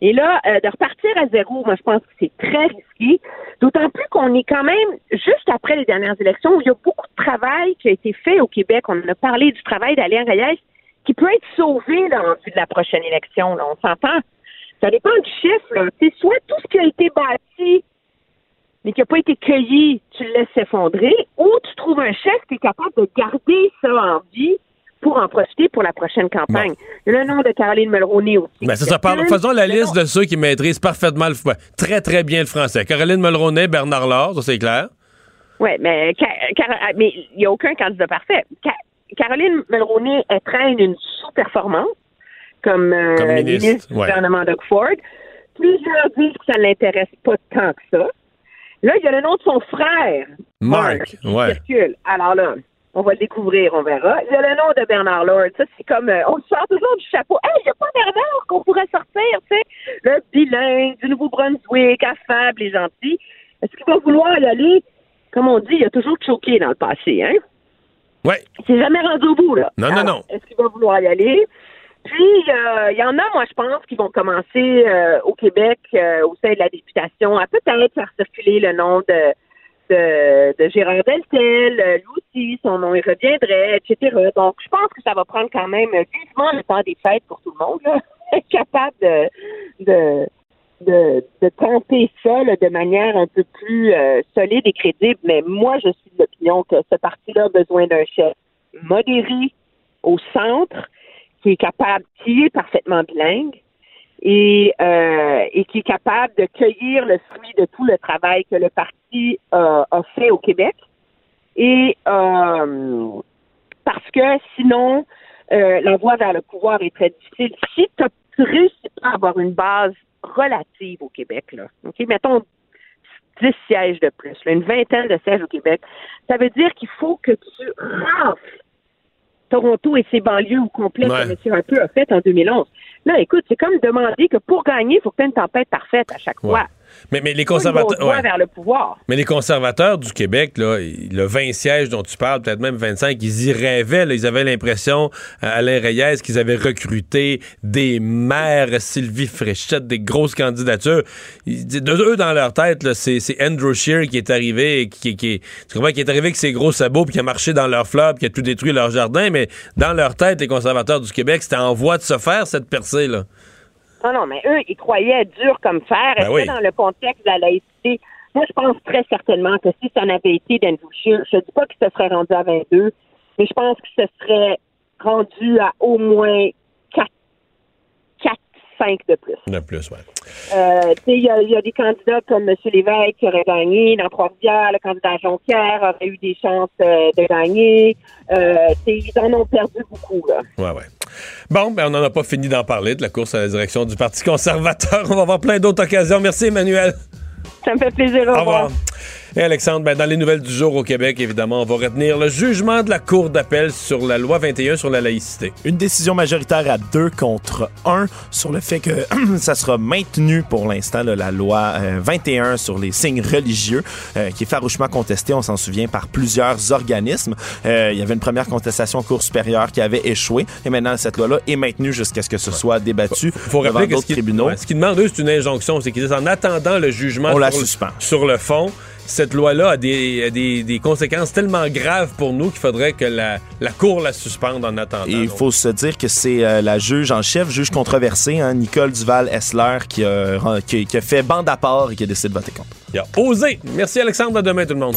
Et là, euh, de repartir à zéro, moi, je pense que c'est très risqué. D'autant plus qu'on est quand même juste après les dernières élections où il y a beaucoup de travail qui a été fait au Québec. On a parlé du travail d'Alain Reyes qui peut être sauvé là, en vue de la prochaine élection. Là. On s'entend. Ça dépend du chiffre. C'est soit tout ce qui a été bâti mais qui n'a pas été cueilli, tu le laisses s'effondrer, ou tu trouves un chef qui est capable de garder ça en vie pour en profiter pour la prochaine campagne. Le nom de Caroline Mulroney aussi. Ben, ça. Faisons la liste de ceux qui maîtrisent parfaitement le très, très bien le français. Caroline Mulroney, Bernard Laure, ça c'est clair. Oui, mais ah, mais il n'y a aucun candidat parfait. Ca- Caroline Mulroney, elle traîne une sous-performance comme, euh, Comme ministre, ministre du ouais. gouvernement Doug Ford. Plusieurs disent que ça ne l'intéresse pas tant que ça. Là, il y a le nom de son frère, Marc, qui ouais. circule. Alors là, on va le découvrir, on verra. Il y a le nom de Bernard Lord. Ça, c'est comme, euh, on le sort toujours du chapeau. Hey, il n'y a pas Bernard qu'on pourrait sortir, tu sais? Le bilingue du Nouveau-Brunswick, affable et gentil. Est-ce qu'il va vouloir y aller? Comme on dit, il a toujours choqué dans le passé, hein? Ouais. Il s'est jamais rendu au bout, là. Non, non, non. Est-ce qu'il va vouloir y aller? Puis, euh, il y en a, moi, je pense, qui vont commencer euh, au Québec, euh, au sein de la députation, à peut-être faire circuler le nom de, de, de Gérard Deltel. Euh, Lui aussi, son nom, il reviendrait, etc. Donc, je pense que ça va prendre quand même vivement le temps des fêtes pour tout le monde, là. Être capable de, de, de, de tenter ça là, de manière un peu plus euh, solide et crédible. Mais moi, je suis de l'opinion que ce parti-là a besoin d'un chef modéré au centre, qui est capable, qui est parfaitement bilingue et, euh, et qui est capable de cueillir le fruit de tout le travail que le parti euh, a fait au Québec. Et euh, parce que sinon, euh, la voie vers le pouvoir est très difficile. Si tu ne réussis pas à avoir une base relative au Québec, là, OK, mettons 10 sièges de plus, là, une vingtaine de sièges au Québec, ça veut dire qu'il faut que tu rafles Toronto et ses banlieues au complet Ouais. que M. Harper a fait en 2011. Là, écoute, c'est comme demander que pour gagner, il faut que tu aies une tempête parfaite à chaque fois. Mais, mais les conservateurs. voie ouais. vers le pouvoir. Mais les conservateurs du Québec, là, le 20 sièges dont tu parles, peut-être même 25, ils y rêvaient. là. ils avaient l'impression, euh, Alain Reyes, qu'ils avaient recruté des maires, Sylvie Fréchette, des grosses candidatures. Ils- de eux, dans leur tête, c'est, c'est Andrew Scheer qui est arrivé, et qui, qui, tu comprends, qui est arrivé avec ses gros sabots, puis qui a marché dans leur fleurs, puis qui a tout détruit leur jardin. Mais dans leur tête, les conservateurs du Québec, c'était en voie de se faire, cette percée-là. Non, non, mais eux, ils croyaient dur comme fer. Ben Est-ce oui. que dans le contexte de la laïcité, moi, je pense très certainement que si ça n'avait été d'Andrew Scheer, je ne dis pas que ce serait rendu à 22, mais je pense que ce serait rendu à au moins 4, 4 5 de plus. De plus, ouais. Euh, il y, a- il y a des candidats comme M. Lévesque qui aurait gagné dans Trois-Rivières, le candidat Jonquière aurait eu des chances euh, de gagner. Euh, ils en ont perdu beaucoup, là. Ouais, ouais. Bon, ben on n'en a pas fini d'en parler de la course à la direction du Parti conservateur. On va avoir plein d'autres occasions. Merci, Emmanuel. Ça me fait plaisir. Au Au revoir. Et Alexandre, ben, dans les nouvelles du jour au Québec, évidemment, on va retenir le jugement de la Cour d'appel sur la loi 21 sur la laïcité. Une décision majoritaire à deux contre un sur le fait que ça sera maintenu pour l'instant, la loi euh, 21 sur les signes religieux, euh, qui est farouchement contestée, on s'en souvient, par plusieurs organismes. Euh, il y avait une première contestation en Cour supérieure qui avait échoué, et maintenant cette loi-là est maintenue jusqu'à ce que ce soit débattu Faut devant que ce d'autres tribunaux. ouais, ce qu'ils demandent, eux, c'est une injonction. C'est qu'ils disent, en attendant le jugement On la sur, suspend. sur le fond, cette loi-là a, des, a des, des conséquences tellement graves pour nous qu'il faudrait que la, la Cour la suspende en attendant. Et il faut se dire que c'est euh, la juge en chef, juge controversée, hein, Nicole Duval-Essler, qui, a ren- qui- qui a fait bande à part et qui a décidé de voter contre. Il a osé. Merci, Alexandre. À demain, tout le monde.